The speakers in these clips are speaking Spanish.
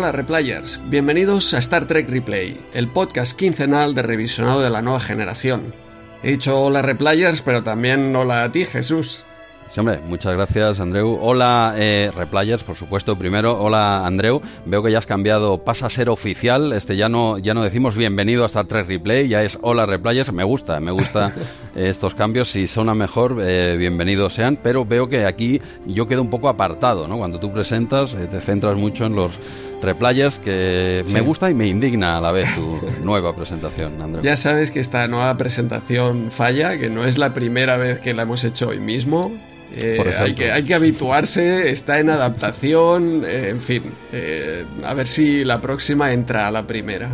Hola Replayers, bienvenidos a Star Trek Replay, el podcast quincenal de revisionado de la nueva generación. He dicho hola Replayers, pero también hola a ti Jesús. Sí, hombre, muchas gracias, Andreu. Hola, eh, Replayers, por supuesto, primero. Hola, Andreu. Veo que ya has cambiado, pasa a ser oficial. Este ya no, ya no decimos bienvenido a Star Trek Replay, ya es hola, Replayers. Me gusta, me gusta estos cambios. Si son a mejor, eh, bienvenidos sean. Pero veo que aquí yo quedo un poco apartado, ¿no? Cuando tú presentas, eh, te centras mucho en los replayers que me gusta y me indigna a la vez tu nueva presentación, Andreu. Ya sabes que esta nueva presentación falla, que no es la primera vez que la hemos hecho hoy mismo. Eh, hay, que, hay que habituarse, está en adaptación, eh, en fin, eh, a ver si la próxima entra a la primera.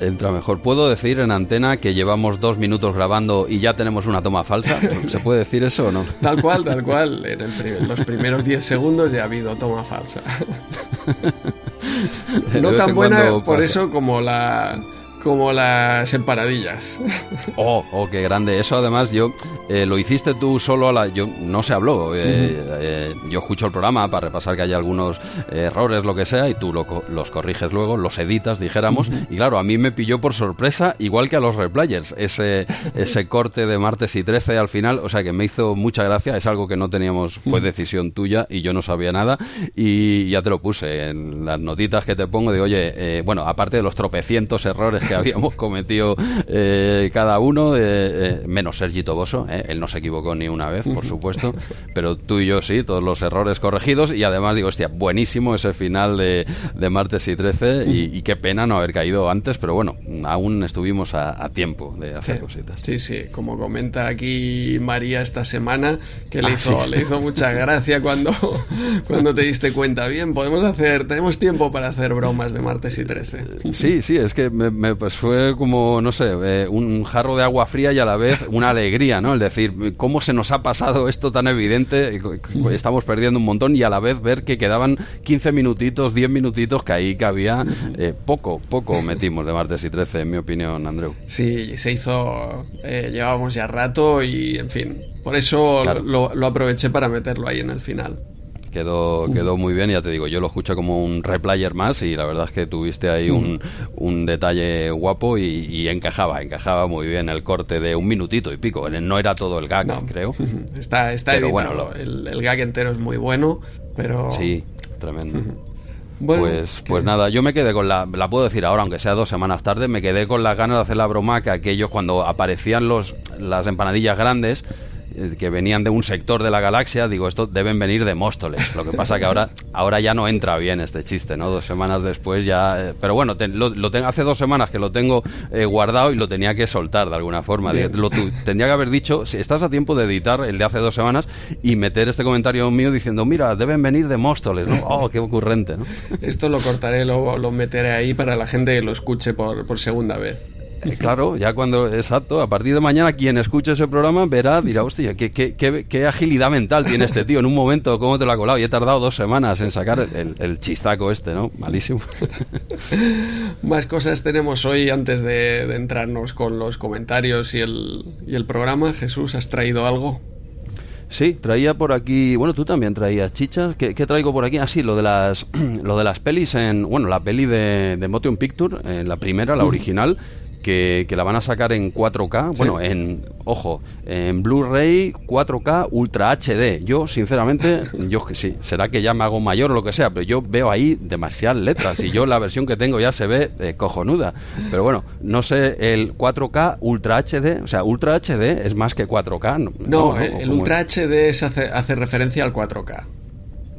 Entra mejor. ¿Puedo decir en antena que llevamos dos minutos grabando y ya tenemos una toma falsa? ¿Se puede decir eso o no? Tal cual, tal cual. En los primeros 10 segundos ya ha habido toma falsa. no tan buena por eso como la como las emparadillas. Oh, oh, qué grande. Eso además yo eh, lo hiciste tú solo a la... Yo no se habló. Eh, eh, yo escucho el programa para repasar que hay algunos errores, lo que sea, y tú los corriges luego, los editas, dijéramos. Y claro, a mí me pilló por sorpresa, igual que a los replayers, ese, ese corte de martes y 13 al final. O sea que me hizo mucha gracia. Es algo que no teníamos, fue decisión tuya y yo no sabía nada. Y ya te lo puse en las notitas que te pongo de, oye, bueno, aparte de los tropecientos errores que habíamos cometido eh, cada uno, eh, eh, menos Sergi Toboso, él no se equivocó ni una vez, por supuesto, pero tú y yo sí, todos los errores corregidos y además digo, hostia, buenísimo ese final de, martes y 13 y, qué pena no haber caído antes, pero bueno, aún estuvimos a, tiempo de hacer cositas. Sí, sí, como comenta aquí María esta semana, que le, ah, hizo, le hizo mucha gracia cuando, cuando te diste cuenta, bien, podemos hacer, tenemos tiempo para hacer bromas de martes y 13. Sí, sí, es que me, pues fue como, no sé, eh, un jarro de agua fría y a la vez una alegría, ¿no? El decir, ¿cómo se nos ha pasado esto tan evidente? Estamos perdiendo un montón y a la vez ver que quedaban 15 minutitos, 10 minutitos, que ahí cabía eh, poco, poco metimos de martes y 13, en mi opinión, Andreu. Sí, se hizo, eh, llevábamos ya rato y, en fin, por eso lo, lo aproveché para meterlo ahí en el final. Quedó, quedó muy bien, ya te digo, yo lo escucho como un replayer más y la verdad es que tuviste ahí un, un detalle guapo y, encajaba, encajaba muy bien el corte de un minutito y pico. No era todo el gag, creo. Está, está Bueno, el, el, gag entero es muy bueno, pero... Sí, tremendo. pues, pues nada, yo me quedé con la, la puedo decir ahora, aunque sea dos semanas tarde, me quedé con las ganas de hacer la broma que aquellos cuando aparecían los, las empanadillas grandes, que venían de un sector de la galaxia, digo, esto deben venir de Móstoles. Lo que pasa que ahora, ahora ya no entra bien este chiste, ¿no? Dos semanas después ya... Eh, pero bueno, lo, tengo, hace dos semanas que lo tengo eh, guardado y lo tenía que soltar de alguna forma. Lo, tendría que haber dicho, si estás a tiempo de editar el de hace dos semanas y meter este comentario mío diciendo, mira, deben venir de Móstoles, ¿no? Oh, qué ocurrente, ¿no? Esto lo cortaré, lo, lo meteré ahí para la gente que lo escuche por, por segunda vez. Eh, claro, ya cuando, exacto, a partir de mañana quien escuche ese programa verá, dirá, hostia, qué, qué, agilidad mental tiene este tío en un momento, cómo te lo ha colado. Y he tardado dos semanas en sacar el, chistaco este, ¿no? Malísimo. Más cosas tenemos hoy antes de, entrarnos con los comentarios y el, y el programa. Jesús, ¿has traído algo? Sí, traía por aquí, bueno, tú también traías chichas. ¿Qué, traigo por aquí? Ah, sí, lo de las, lo de las pelis en, bueno, la peli de, de Motion Picture, en la primera, la original, que, la van a sacar en 4K, bueno, en, ojo, en Blu-ray 4K Ultra HD. Yo, sinceramente, yo sí, será que ya me hago mayor o lo que sea, pero yo veo ahí demasiadas letras y yo la versión que tengo ya se ve eh, cojonuda. Pero bueno, no sé, el 4K Ultra HD, o sea, Ultra HD es más que 4K. No, el Ultra HD hace, hace referencia al 4K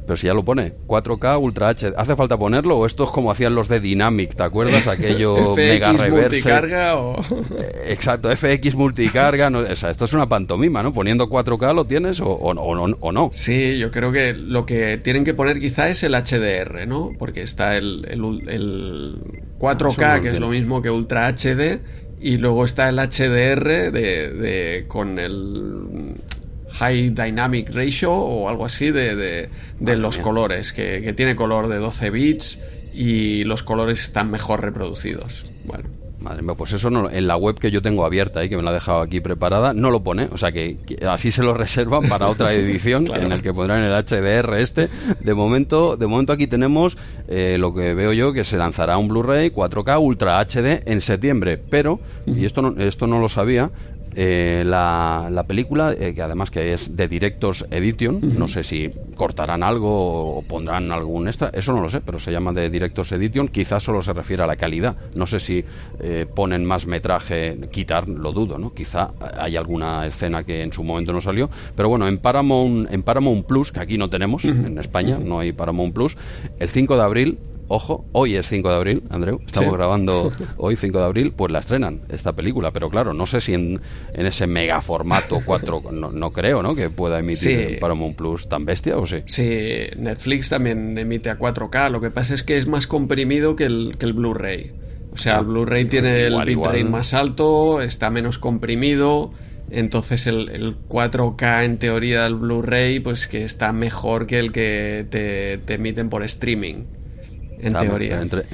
pero si ya lo pone, 4K Ultra HD. ¿Hace falta ponerlo o esto es como hacían los de Dynamic, ¿te acuerdas? Aquello mega reverse. multicarga o...? Eh, exacto, FX multicarga. No, o sea, esto es una pantomima, ¿no? Poniendo 4K lo tienes o, o, o, no. Sí, yo creo que lo que tienen que poner quizá es el HDR, ¿no? Porque está el, el, 4K, ah, que es lo mismo que Ultra HD, y luego está el HDR de, de con el High Dynamic Ratio o algo así de, los colores, que, tiene color de 12 bits y los colores están mejor reproducidos. Bueno. Madre mía, pues eso no, en la web que yo tengo abierta y que me la ha dejado aquí preparada, no lo pone. O sea que, así se lo reservan para otra edición en el que pondrán el HDR este. De momento, de momento aquí tenemos eh, lo que veo yo que se lanzará un Blu-ray 4K Ultra HD en septiembre. Pero, y esto no, esto no lo sabía, eh, la, la, película, eh, que además que es de Directors Edition, no sé si cortarán algo o pondrán algún extra, eso no lo sé, pero se llama de Directors Edition, quizás solo se refiere a la calidad, no sé si eh, ponen más metraje, quitar, lo dudo, ¿no? Quizá hay alguna escena que en su momento no salió, pero bueno, en Paramount, en Paramount Plus, que aquí no tenemos, en España no hay Paramount Plus, el 5 de abril ojo, hoy es 5 de abril, Andreu, estamos grabando hoy 5 de abril, pues la estrenan esta película, pero claro, no sé si en, ese mega formato 4, no, creo, ¿no? Que pueda emitir para Paramount Plus tan bestia, ¿o sí? Sí, Netflix también emite a 4K, lo que pasa es que es más comprimido que el, que el Blu-ray. O sea, el ah, Blu-ray tiene el bitrate más alto, está menos comprimido... Entonces el, 4K en teoría del Blu-ray pues que está mejor que el que te emiten por streaming en teoría. Entre,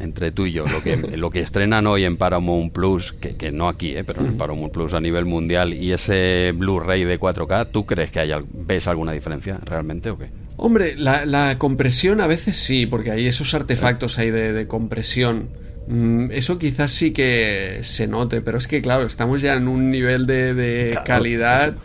entre, tú y yo, lo que, lo que estrenan hoy en Paramount Plus, que, que no aquí, eh, pero en Paramount Plus a nivel mundial, y ese Blu-ray de 4K, ¿tú crees que hay, ves alguna diferencia realmente o qué? Hombre, la, la compresión a veces sí, porque hay esos artefactos ahí de, compresión. Mm, eso quizás sí que se note, pero es que claro, estamos ya en un nivel de, calidad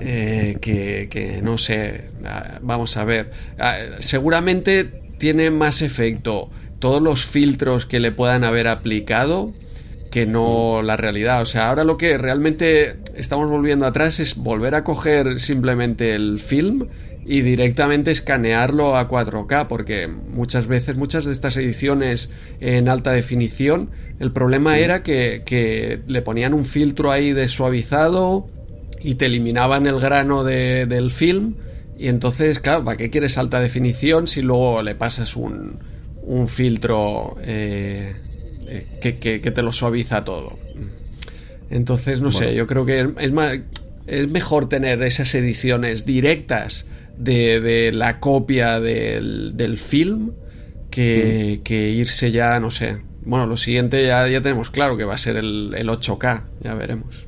eh, que, que, no sé, ah, vamos a ver, ah, seguramente tiene más efecto todos los filtros que le puedan haber aplicado que no la realidad. O sea, ahora lo que realmente estamos volviendo atrás es volver a coger simplemente el film y directamente escanearlo a 4K, porque muchas veces, muchas de estas ediciones en alta definición, el problema era que, que le ponían un filtro ahí de suavizado y te eliminaban el grano de, del film y entonces, claro, ¿para qué quieres alta definición si luego le pasas un, un filtro eh, eh, que, te lo suaviza todo? Entonces, no sé, yo creo que es, más, es mejor tener esas ediciones directas de, la copia del, del film que, que, irse ya, no sé. Bueno, lo siguiente ya, ya tenemos claro que va a ser el, el 8K, ya veremos.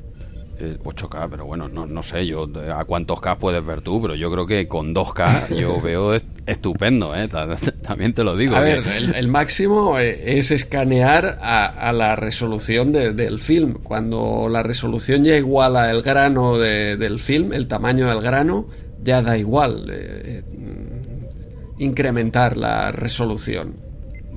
8K, pero bueno, no, no sé yo a cuántos K puedes ver tú, pero yo creo que con 2K yo veo estupendo, ¿eh? también te lo digo. A ver, el, máximo eh, es escanear a, la resolución del film. Cuando la resolución ya iguala el grano del film, el tamaño del grano, ya da igual eh, incrementar la resolución.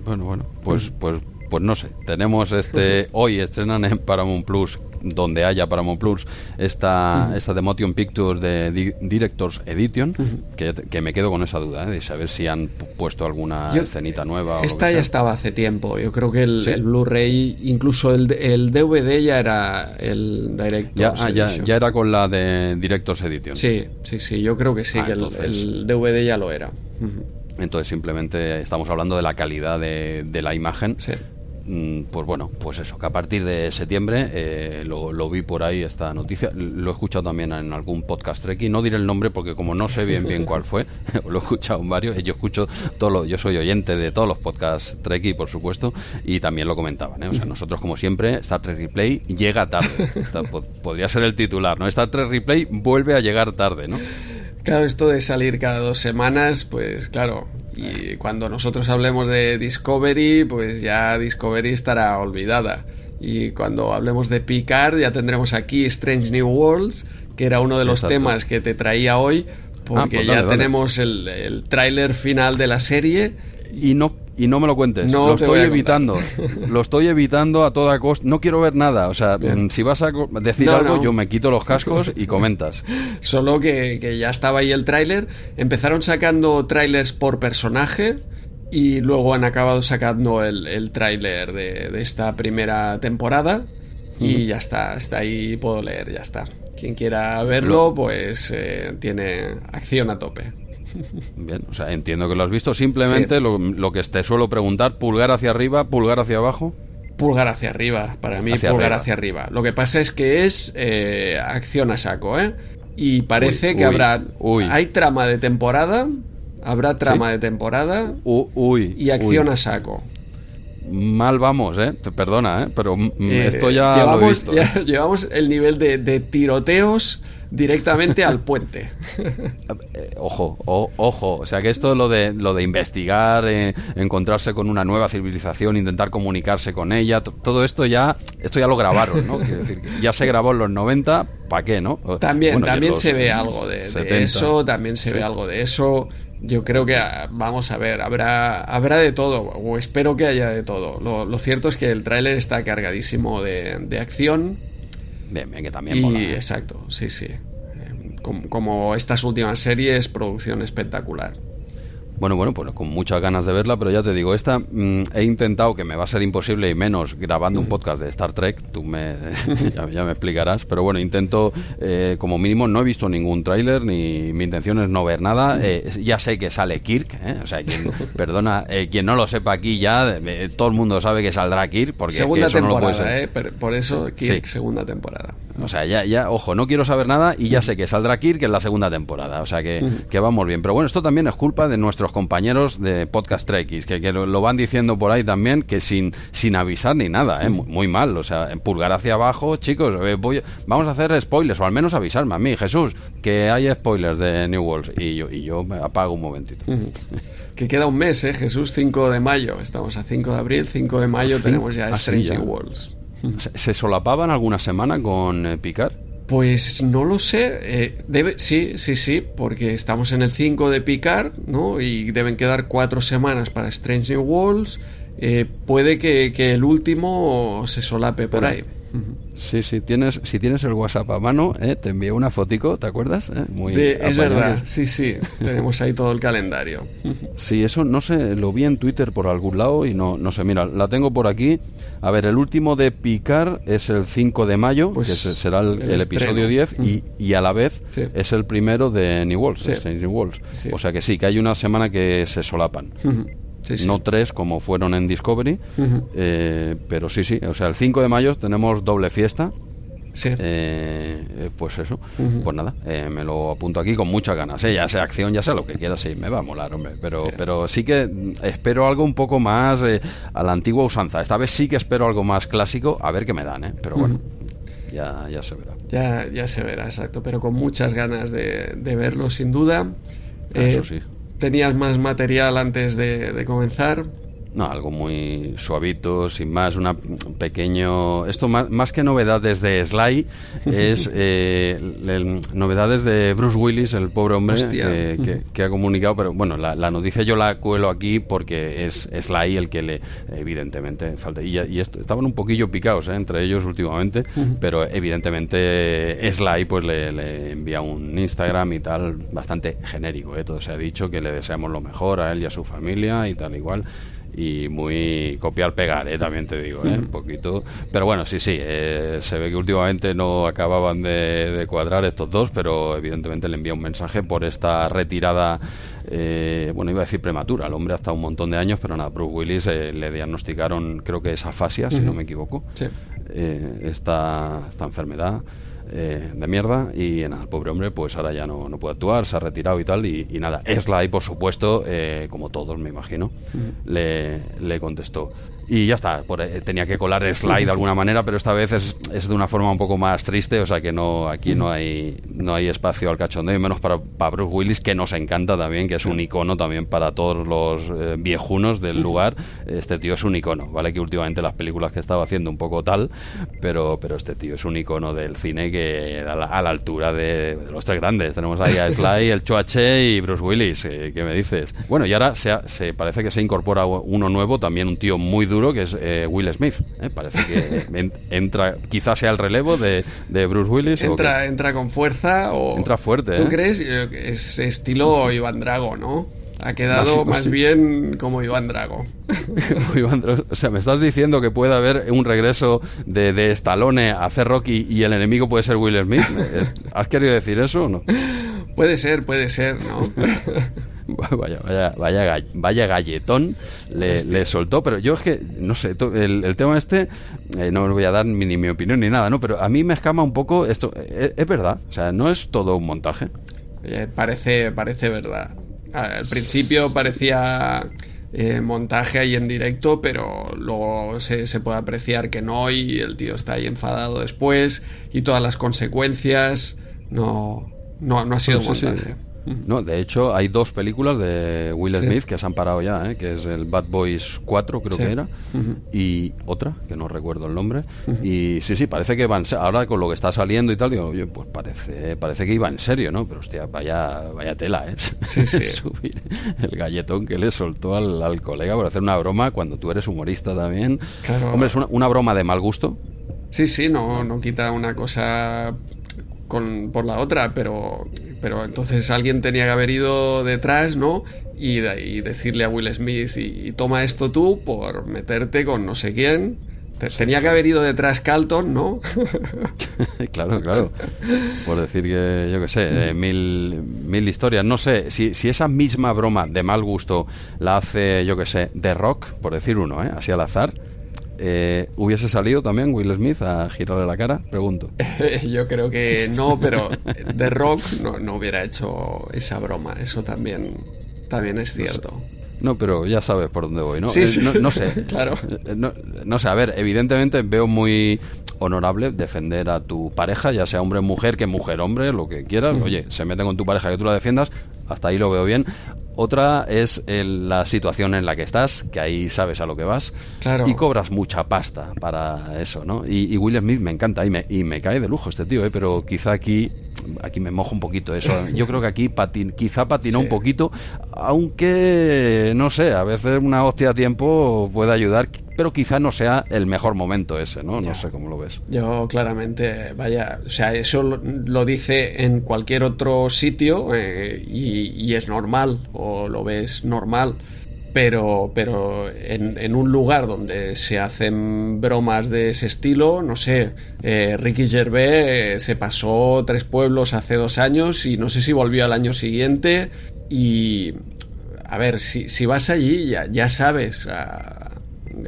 Bueno, bueno, pues, pues, pues no sé. Tenemos este hoy estrenan en Paramount Plus donde haya Paramount Plus esta, esta de Motion Pictures de Directors Edition, que, me quedo con esa duda, ¿eh? de saber si han puesto alguna escenita nueva. Esta ya estaba hace tiempo. Yo creo que el, Blu-ray, incluso el, el, DVD ya era el Directors ya, ah, ya, era con la de Directors Edition. Sí, sí, sí. Yo creo que sí, ah, que el, DVD ya lo era. Entonces simplemente estamos hablando de la calidad de, de la imagen. Sí pues bueno, pues eso, que a partir de septiembre eh, lo, vi por ahí esta noticia, lo he escuchado también en algún podcast Treki, no diré el nombre porque como no sé bien bien cuál fue, lo he escuchado en varios, yo escucho todo yo soy oyente de todos los podcasts Treki por supuesto, y también lo comentaban, ¿eh? o sea, nosotros como siempre, Star Trek Replay llega tarde, podría ser el titular, ¿no? Star Trek Replay vuelve a llegar tarde, ¿no? Claro, esto de salir cada dos semanas, pues claro, y cuando nosotros hablemos de Discovery, pues ya Discovery estará olvidada. Y cuando hablemos de Picard, ya tendremos aquí Strange New Worlds, que era uno de los temas que te traía hoy, porque ah, pues ya tenemos el, el tráiler final de la serie. Y no y no me lo cuentes. No lo estoy evitando. lo estoy evitando a toda costa. No quiero ver nada. O sea, si vas a decir algo, yo me quito los cascos y comentas. Solo que, ya estaba ahí el tráiler. Empezaron sacando trailers por personaje y luego han acabado sacando el, el tráiler de, esta primera temporada. Y ya está, está ahí, puedo leer, ya está. Quien quiera verlo, pues eh, tiene acción a tope. Bien, o sea, entiendo que lo has visto. Simplemente lo, que te suelo preguntar, pulgar hacia arriba, pulgar hacia abajo. Pulgar hacia arriba, para mí pulgar hacia arriba. Lo que pasa es que es eh, acción a saco, ¿eh? Y parece que habrá... Hay trama de temporada, habrá trama de temporada uy, y acción a saco. mal vamos, ¿eh? Perdona, ¿eh? Pero mm, esto ya llevamos, lo he visto. ¿eh? llevamos el nivel de, de tiroteos directamente al puente. Eh, ojo, ojo, o sea que esto lo de lo de investigar, eh, encontrarse con una nueva civilización, intentar comunicarse con ella, todo esto ya esto ya lo grabaron, ¿no? Quiero decir, ya se grabó en los 90, ¿para qué, no? También también se ve algo de, eso, también se ve algo de eso. Yo creo que ah, vamos a ver, habrá habrá de todo o espero que haya de todo. Lo, cierto es que el tráiler está cargadísimo de, de acción Bien, bien, que también y, ¿eh? Exacto, sí, sí. Eh, como estas últimas series, producción espectacular. Bueno, bueno, pues con muchas ganas de verla, pero ya te digo, esta mm, he intentado, que me va a ser imposible y menos grabando un podcast de Star Trek, tú me, ya, me explicarás, pero bueno, intento, eh, como mínimo, no he visto ningún tráiler, ni mi intención es no ver nada, eh, ya sé que sale Kirk, eh, o sea, quien, perdona, quien no lo sepa aquí ya, todo el mundo sabe que saldrá Kirk, porque segunda temporada, eh, por eso Kirk, segunda temporada. O sea, ya, ya, ojo, no quiero saber nada y ya sé que saldrá Kirk en la segunda temporada, o sea que, que vamos bien, pero bueno, esto también es culpa de nuestro compañeros de Podcast Trekkies, que, que lo, van diciendo por ahí también, que sin, sin avisar ni nada, ¿eh? muy, mal. O sea, pulgar hacia abajo, chicos, eh, voy, vamos a hacer spoilers, o al menos avisarme a mí, Jesús, que hay spoilers de New Worlds. Y yo, y yo me apago un momentito. Que queda un mes, ¿eh, Jesús? 5 de mayo. Estamos a 5 de abril, 5 de mayo tenemos ya Strange Worlds. ¿Se, solapaban alguna semana con eh, Picard? Pues no lo sé. Eh, debe, sí, sí, sí, porque estamos en el 5 de Picard, ¿no? Y deben quedar cuatro semanas para Strange New Worlds. Eh, puede que, el último se solape por ahí. Sí, sí, tienes, si tienes el WhatsApp a mano, ¿eh? te envié una fotico, ¿te acuerdas? ¿Eh? Muy es verdad, sí, sí, tenemos ahí todo el calendario. Sí, eso no sé, lo vi en Twitter por algún lado y no, no sé, mira, la tengo por aquí. A ver, el último de Picar es el 5 de mayo, pues que será el, episodio 10, y, y, a la vez es el primero de New Worlds, New Worlds. O sea que sí, que hay una semana que se solapan. No tres como fueron en Discovery, eh, pero sí, sí. O sea, el 5 de mayo tenemos doble fiesta. Sí. Eh, eh, pues eso, pues nada, me lo apunto aquí con muchas ganas. Ya sea acción, ya sea lo que quiera, sí, me va a molar, hombre. Pero sí, pero sí que espero algo un poco más a la antigua usanza. Esta vez sí que espero algo más clásico, a ver qué me dan, ¿eh? Pero bueno, ya, ya se verá. Ya, ya se verá, exacto. Pero con muchas ganas de, de verlo, sin duda. Eso sí tenías más material antes de, comenzar. No, algo muy suavito, sin más, una pequeño... Esto más, más que novedades de Sly, es eh, novedades de Bruce Willis, el pobre hombre que, ha comunicado, pero bueno, la, noticia yo la cuelo aquí porque es Sly el que le, evidentemente, falta. Y, y esto, estaban un poquillo picados ¿eh? entre ellos últimamente, pero evidentemente Sly pues le, envía un Instagram y tal, bastante genérico, ¿eh? todo se ha dicho, que le deseamos lo mejor a él y a su familia y tal igual y muy copiar-pegar, ¿eh? también te digo, ¿eh? un poquito. Pero bueno, sí, sí, eh, se ve que últimamente no acababan de, cuadrar estos dos, pero evidentemente le envía un mensaje por esta retirada, eh, bueno, iba a decir prematura, el hombre hasta un montón de años, pero nada, Bruce Willis le diagnosticaron, creo que es afasia, si no me equivoco, esta, esta enfermedad. Eh, de mierda y nada, el pobre hombre pues ahora ya no, no puede actuar, se ha retirado y tal y, y nada, Sly por supuesto, eh, como todos me imagino, le, le contestó y ya está, eh, tenía que colar el slide de alguna manera, pero esta vez es, es, de una forma un poco más triste, o sea que no aquí no hay no hay espacio al cachondeo, y menos para, para, Bruce Willis, que nos encanta también, que es un icono también para todos los eh, viejunos del lugar. Este tío es un icono, ¿vale? Que últimamente las películas que estaba haciendo un poco tal, pero, pero este tío es un icono del cine que a la, a la altura de, los tres grandes. Tenemos ahí a Sly, el Choache y Bruce Willis, eh, ¿qué me dices? Bueno, y ahora se, se parece que se incorpora uno nuevo, también un tío muy duro que es eh, Will Smith. ¿eh? Parece que entra, quizás sea el relevo de, Bruce Willis. Entra, entra con fuerza o. Entra fuerte. ¿Tú ¿eh? crees? Es estilo Iván Drago, ¿no? Ha quedado más, bien como Iván Drago. O sea, me estás diciendo que puede haber un regreso de, de Stallone a hacer Rocky y el enemigo puede ser Will Smith. ¿Has querido decir eso o no? Puede ser, puede ser, ¿no? vaya, vaya, vaya, vaya galletón le, soltó, pero yo es que, no sé, el, tema este, eh, no voy a dar ni mi opinión ni nada, ¿no? Pero a mí me escama un poco esto, eh, es, verdad, o sea, no es todo un montaje. parece, parece verdad. Al principio parecía eh, montaje ahí en directo, pero luego se, se, puede apreciar que no y el tío está ahí enfadado después y todas las consecuencias no, no, ha sido montaje. No, de hecho hay dos películas de Will Smith que se han parado ya, ¿eh? que es el Bad Boys 4 creo que era, y otra, que no recuerdo el nombre, y sí, sí, parece que van, ahora con lo que está saliendo y tal, digo, oye, pues parece, parece que iba en serio, ¿no? Pero hostia, vaya, vaya tela, ¿eh? Sí, sí. Subir el galletón que le soltó al, colega por hacer una broma cuando tú eres humorista también. Hombre, es una, una broma de mal gusto, Sí, sí, no, no quita una cosa con, por la otra, pero, pero entonces alguien tenía que haber ido detrás, ¿no? Y, y decirle a Will Smith, y, toma esto tú por meterte con no sé quién. Tenía que haber ido detrás Calton, ¿no? claro, claro. Por decir que, yo qué sé, eh, mil, mil historias. No sé, si, si esa misma broma de mal gusto la hace, yo qué sé, The Rock, por decir uno, ¿eh? así al azar, eh, ¿Hubiese salido también Will Smith a girarle la cara? Pregunto. Yo creo que no, pero The Rock no, hubiera hecho esa broma. Eso también, también es cierto. No, pero ya sabes por dónde voy, ¿no? Sí, eh, No, sé. claro. Eh, no, sé, a ver, evidentemente veo muy honorable defender a tu pareja, ya sea hombre mujer, que mujer hombre, lo que quieras. Oye, se mete con tu pareja que tú la defiendas, hasta ahí lo veo bien. Otra es la situación en la que estás, que ahí sabes a lo que vas. Claro. Y cobras mucha pasta para eso, ¿no? Y, Will Smith me encanta y me, y me cae de lujo este tío, ¿eh? pero quizá aquí aquí me mojo un poquito eso. Yo creo que aquí patin, quizá patinó un poquito, aunque no sé, a veces una hostia a tiempo puede ayudar, pero quizá no sea el mejor momento ese, ¿no? No sé cómo lo ves. Yo claramente, vaya, o sea, eso lo, dice en cualquier otro sitio eh, y es normal o lo ves normal pero, pero en, un lugar donde se hacen bromas de ese estilo, no sé, eh, Ricky Gervais eh, se pasó tres pueblos hace dos años y no sé si volvió al año siguiente y, a ver, si, si vas allí ya, ya sabes ah,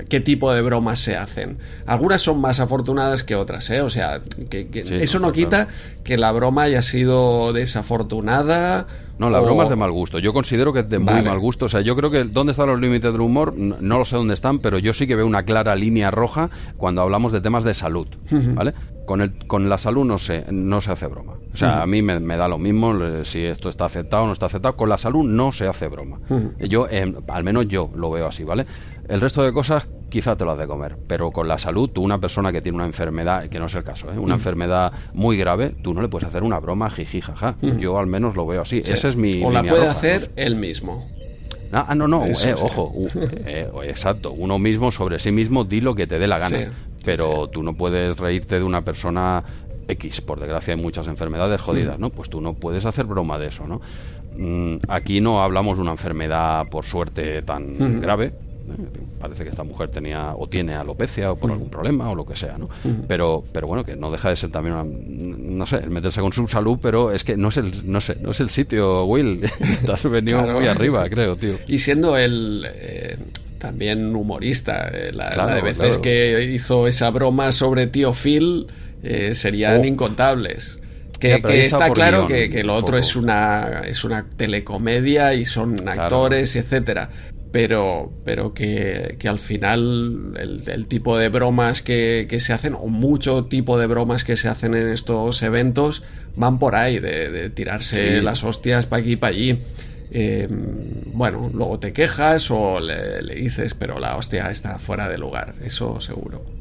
qué tipo de bromas se hacen. Algunas son más afortunadas que otras, ¿eh? O sea, que, eso no quita que la broma haya sido desafortunada no, la broma es de mal gusto. Yo considero que es de muy mal gusto. O sea, yo creo que dónde están los límites del humor, no, lo sé dónde están, pero yo sí que veo una clara línea roja cuando hablamos de temas de salud, ¿vale? Con, el, con la salud no se, no se hace broma. O sea, a mí me, da lo mismo si esto está aceptado o no está aceptado. Con la salud no se hace broma. Yo, em, al menos yo lo veo así, ¿vale? El resto de cosas quizá te lo has de comer, pero con la salud, tú una persona que tiene una enfermedad, que no es el caso, ¿eh? una enfermedad muy grave, tú no le puedes hacer una broma jiji, jaja. Yo al menos lo veo así. Ese es mi... O la puede hacer él mismo. Ah, no, no, eh, ojo, eh, exacto, uno mismo sobre sí mismo di lo que te dé la gana, pero tú no puedes reírte de una persona X, por desgracia hay muchas enfermedades jodidas, ¿no? Pues tú no puedes hacer broma de eso, ¿no? Mm, aquí no hablamos de una enfermedad, por suerte, tan grave, parece que esta mujer tenía o tiene alopecia o por algún problema o lo que sea, ¿no? Pero, pero bueno, que no deja de ser también una, no sé, meterse con su salud, pero es que no es el, no sé, no es el sitio, Will. Has venido muy arriba, creo, tío. Y siendo el eh, también humorista, eh, la, de veces que hizo esa broma sobre tío Phil eh, serían oh. incontables. Que, está, claro que, que, lo otro es una es una telecomedia y son actores, etcétera pero, pero que, al final el, tipo de bromas que, se hacen, o mucho tipo de bromas que se hacen en estos eventos, van por ahí, de, tirarse las hostias para aquí y para allí. Em, bueno, luego te quejas o le, le dices, pero la hostia está fuera de lugar, eso seguro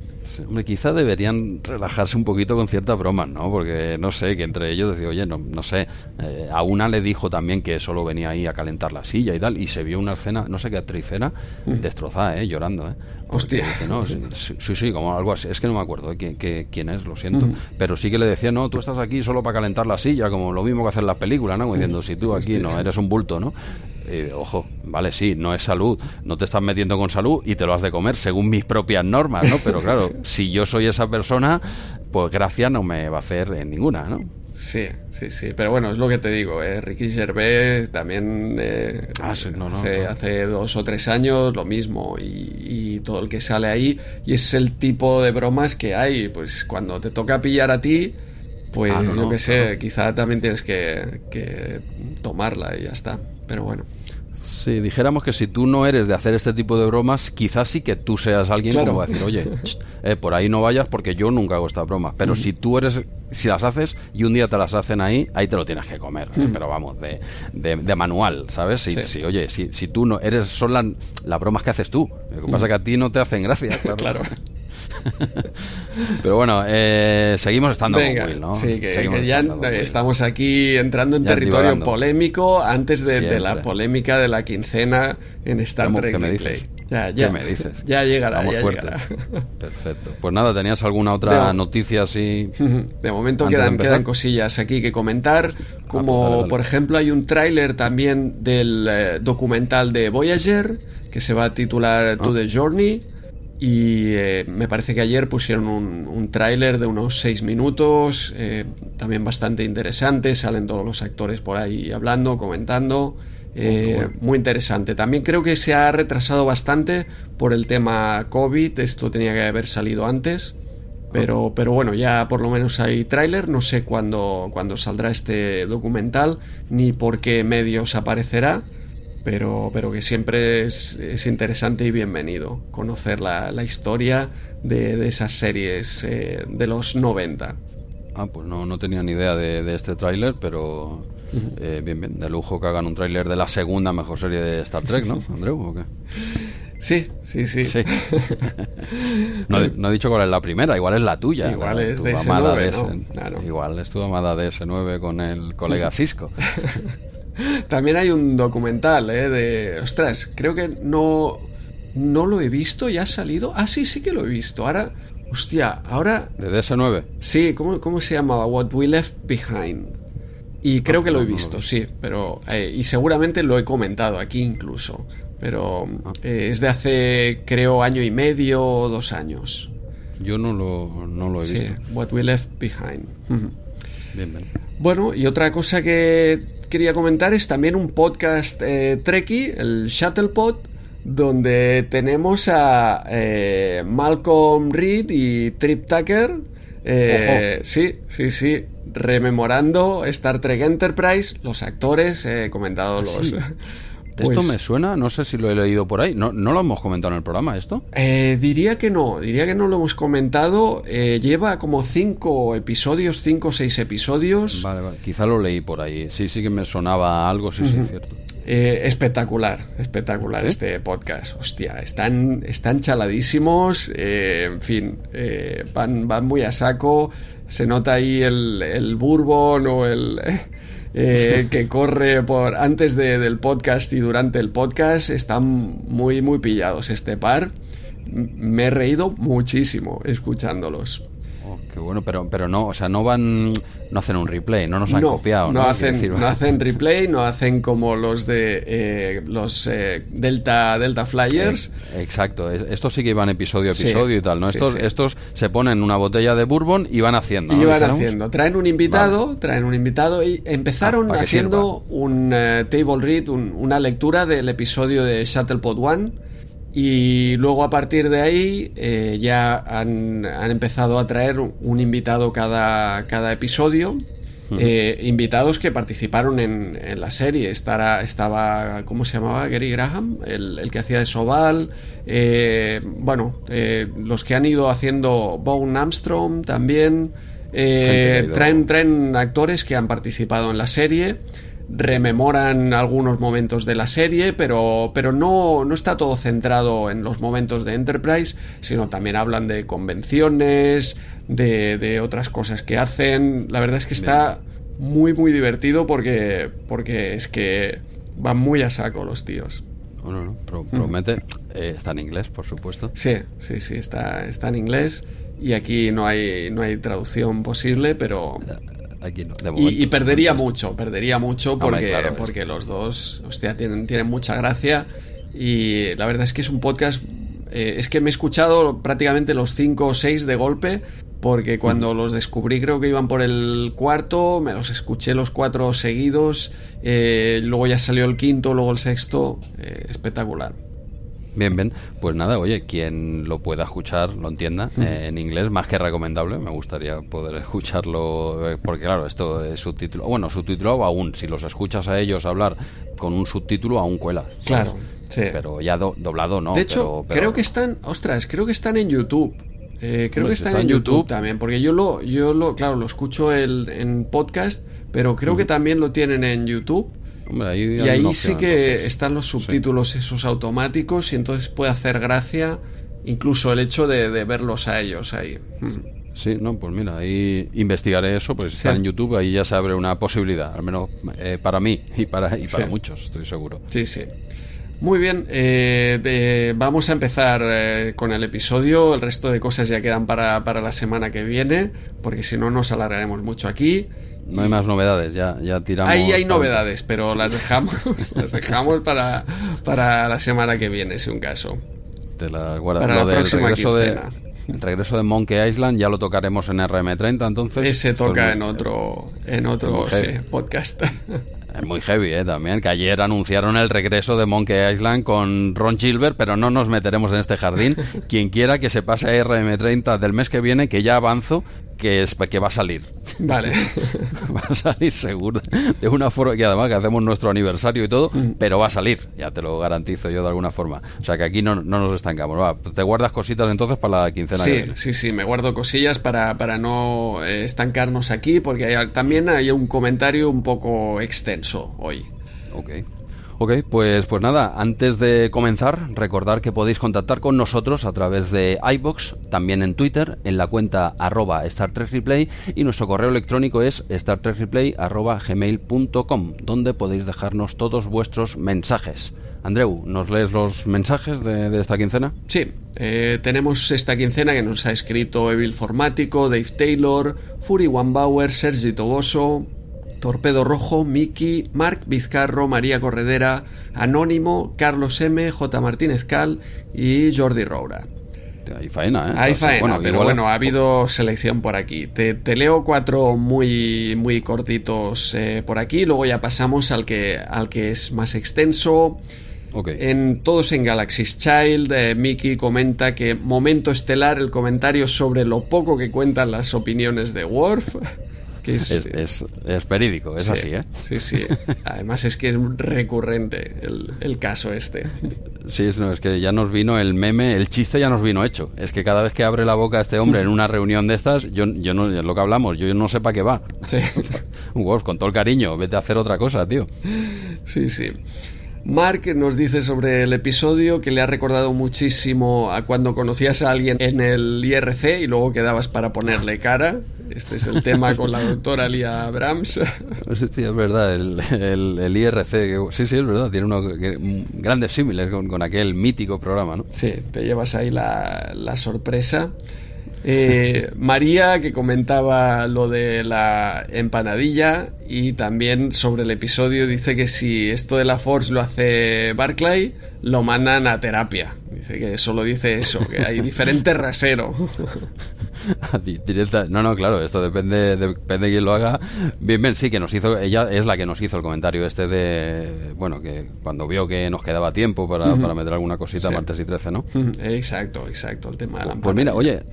quizá deberían relajarse un poquito con ciertas bromas, ¿no? Porque, no sé, que entre ellos decía, oye, no, no sé, eh, a una le dijo también que solo venía ahí a calentar la silla y tal, y se vio una escena, no sé qué actriz era, mm. destrozada, ¿eh? Llorando, ¿eh? Hostia. no, sí, sí, como algo así, es que no me acuerdo ¿eh? ¿Quién, quién, es, lo siento, pero sí que le decía, no, tú estás aquí solo para calentar la silla, como lo mismo que hacer las películas, ¿no? diciendo, si tú aquí no, eres un bulto, ¿no? Ojo, vale, sí, no es salud, no te estás metiendo con salud y te lo has de comer según mis propias normas, ¿no? Pero claro, si yo soy esa persona, pues gracia no me va a hacer en ninguna, ¿no? Sí, sí, sí. Pero bueno, es lo que te digo. Eh, Ricky Gervais también eh, ah, hace, dos o tres años lo mismo. Y, todo el que sale ahí. Y es el tipo de bromas que hay. Pues cuando te toca pillar a ti, pues ah, yo qué sé, quizá también tienes que, que tomarla y ya está. Pero bueno. Sí, dijéramos que si tú no eres de hacer este tipo de bromas, quizás sí que tú seas alguien como va a decir, oye, eh, por ahí no vayas porque yo nunca hago estas bromas. Pero si tú eres, si las haces y un día te las hacen ahí, ahí te lo tienes que comer. Pero vamos, de, de, manual, ¿sabes? Si, si oye, si, si, tú no eres, son las bromas que haces tú. Lo que pasa es que a ti no te hacen gracia, claro. claro. Pero bueno, eh, seguimos estando con ¿no? Sí, que, ya estamos aquí entrando en territorio polémico antes de, la polémica de la quincena en Star Trek Ya, ya, ¿Qué me dices? Ya llegará, ya Perfecto. Pues nada, ¿tenías alguna otra noticia así? De momento quedan, quedan, cosillas aquí que comentar, ah, como pues por ejemplo hay un tráiler también del eh, documental de Voyager que se va a titular To ah. the Journey y eh, me parece que ayer pusieron un, un tráiler de unos 6 minutos, eh, también bastante interesante, salen todos los actores por ahí hablando, comentando. Eh, muy interesante. También creo que se ha retrasado bastante por el tema COVID, esto tenía que haber salido antes. Pero, pero bueno, ya por lo menos hay tráiler, no sé cuándo, cuándo saldrá este documental, ni por qué medios aparecerá pero, pero que siempre es, interesante y bienvenido conocer la, historia de, esas series eh, de los 90. Ah, pues no, no tenía ni idea de, este tráiler, pero eh, bien, de lujo que hagan un tráiler de la segunda mejor serie de Star Trek, ¿no, Andreu? ¿o qué? Sí, sí, sí. no, he dicho cuál es la primera, igual es la tuya. Igual es de S9, ¿no? Igual es tu amada de S9 con el colega Cisco. También hay un documental, ¿eh? De. Ostras, creo que no. No lo he visto, ya ha salido. Ah, sí, sí que lo he visto. Ahora. Hostia, ahora. ¿De DS9? Sí, ¿cómo, cómo se llamaba? What We Left Behind. Y creo que lo he visto, sí, pero. Eh, y seguramente lo he comentado aquí incluso. Pero ah. eh, es de hace, creo, año y medio o dos años. Yo no lo, no lo he sí, What We Left Behind. bien, bien. Bueno, y otra cosa que quería comentar es también un podcast eh, Trekkie, el Shuttlepod, donde tenemos a eh, Malcolm Reed y Trip Tucker. Eh, sí, sí, sí. Rememorando Star Trek Enterprise, los actores, he comentado ah, los. pues me suena, no sé si lo he leído por ahí. ¿No, ¿no lo hemos comentado en el programa esto? Eh, diría que no, diría que no lo hemos comentado. Eh, lleva como cinco episodios, cinco o seis episodios. Vale, vale, quizá lo leí por ahí. Sí, sí que me sonaba algo, sí, sí, es cierto. Eh, espectacular, espectacular este podcast. Hostia, están, están chaladísimos. en fin, van, van muy a saco. Se nota ahí el, el bourbon o el eh, que corre por antes del podcast y durante el podcast. Están muy, muy pillados este par. Me he reído muchísimo escuchándolos. Qué bueno, pero, pero no, o sea, no van, no hacen un replay, no nos han copiado. No, hacen, no hacen replay, no hacen como los de eh, los eh, Delta, Delta Flyers. Eh, exacto, estos sí que iban episodio a episodio y tal, ¿no? Estos, estos se ponen una botella de bourbon y van haciendo. Y van haciendo. Traen un invitado, traen un invitado y empezaron ah, haciendo un table read, una lectura del episodio de Shuttlepod One y luego a partir de ahí eh, ya han, empezado a traer un invitado cada, cada episodio. Eh, invitados que participaron en, la serie. estaba, ¿cómo se llamaba? Gary Graham, el, que hacía de Sobal. Eh, bueno, los que han ido haciendo Bone Armstrong también. traen, traen actores que han participado en la serie rememoran algunos momentos de la serie, pero, pero no, no está todo centrado en los momentos de Enterprise, sino también hablan de convenciones, de, de otras cosas que hacen. La verdad es que está muy, muy divertido porque, porque es que van muy a saco los tíos. No, no, no. promete. Eh, está en inglés, por supuesto. Sí, sí, sí, está, está en inglés. Y aquí no hay, no hay traducción posible, pero y, perdería mucho, perdería mucho porque, porque los dos, hostia, tienen, tienen mucha gracia. Y la verdad es que es un podcast. Eh, es que me he escuchado prácticamente los cinco o seis de golpe. Porque cuando los descubrí, creo que iban por el cuarto, me los escuché los cuatro seguidos. Eh, luego ya salió el quinto, luego el sexto. Eh, espectacular. Bien, bien. Pues nada, oye, quien lo pueda escuchar, lo entienda, eh, en inglés, más que recomendable. Me gustaría poder escucharlo, eh, porque claro, esto es subtítulo. Bueno, subtitulado aún. Si los escuchas a ellos hablar con un subtítulo, aún cuela. Claro. Sí. Pero ya doblado no. De hecho, creo que están, ostras, creo que están en YouTube. Eh, creo que están en YouTube, también, porque yo lo, yo lo, claro, lo escucho el, en podcast, pero creo que también lo tienen en YouTube y ahí sí que están los subtítulos esos automáticos y entonces puede hacer gracia incluso el hecho de, verlos a ellos ahí. Mm. Sí, no, pues mira, ahí investigaré eso, pues está en YouTube, ahí ya se abre una posibilidad, al menos eh, para mí y para, y para muchos, estoy seguro. Sí, sí. Muy bien, eh, vamos a empezar eh, con el episodio, el resto de cosas ya quedan para, para la semana que viene, porque si no nos alargaremos mucho aquí. No hay más novedades, ya, ya tiramos. Ahí hay novedades, pero las dejamos, las dejamos para, para la semana que viene, si un caso. Te las Para la próxima regreso de, el regreso de Monkey Island ya lo tocaremos en RM30, entonces. Ese toca en otro, en otro podcast. Es muy heavy, ¿eh? También, que ayer anunciaron el regreso de Monkey Island con Ron Gilbert, pero no nos meteremos en este jardín. Quien quiera que se pase a RM30 del mes que viene, que ya avanzo, que, es, que va a salir. Vale. va a salir seguro. De una forma que además que hacemos nuestro aniversario y todo, mm. pero va a salir. Ya te lo garantizo yo de alguna forma. O sea que aquí no, no nos estancamos. Va, te guardas cositas entonces para la quincena sí, que viene. Sí, sí, me guardo cosillas para, para no eh, estancarnos aquí, porque también hay un comentario un poco extenso hoy. Ok. Ok, pues, pues nada, antes de comenzar, recordar que podéis contactar con nosotros a través de iBox, también en Twitter, en la cuenta arroba Star Trek Replay y nuestro correo electrónico es gmail.com donde podéis dejarnos todos vuestros mensajes. Andreu, ¿nos lees los mensajes de, esta quincena? Sí, eh, tenemos esta quincena que nos ha escrito Evil Formático, Dave Taylor, Fury One Bauer, Sergi Toboso, Torpedo Rojo, Miki, Marc Vizcarro, María Corredera, Anónimo, Carlos M, J. Martínez Cal y Jordi Roura. Hay faena, ¿eh? Hay faena, pero bueno, ha habido selección por aquí. Te, leo cuatro muy, muy cortitos eh, por aquí, luego ya pasamos al que, al que es más extenso. En Todos en Galaxy's Child, eh, Mickey comenta que momento estelar el comentario sobre lo poco que cuentan las opiniones de Worf es, es, es, verídico, es así, ¿eh? Sí, sí. Además es que es recurrente el, caso este. Sí, es, no, es que ya nos vino el meme, el chiste ya nos vino hecho. Es que cada vez que abre la boca este hombre en una reunión de estas, yo, yo no, es lo que hablamos, yo no sé para qué va. Sí. con todo el cariño, vete a hacer otra cosa, tío. Sí, sí. Mark nos dice sobre el episodio que le ha recordado muchísimo a cuando conocías a alguien en el IRC y luego quedabas para ponerle cara. Este es el tema con la doctora Lia Brahms. Sí, es verdad, el, IRC, sí, sí, es verdad, tiene unos grandes símiles con, aquel mítico programa, ¿no? Sí, te llevas ahí la, la sorpresa. Eh, María, que comentaba lo de la empanadilla y también sobre el episodio, dice que si esto de la Force lo hace Barclay, lo mandan a terapia. Dice que solo dice eso, que hay diferente rasero. no, no, claro, esto depende, depende de quién lo haga. Bien, bien, sí, que nos hizo, ella es la que nos hizo el comentario este de, bueno, que cuando vio que nos quedaba tiempo para, meter alguna cosita martes y 13, ¿no? Exacto, exacto, el tema de la Pues mira, oye,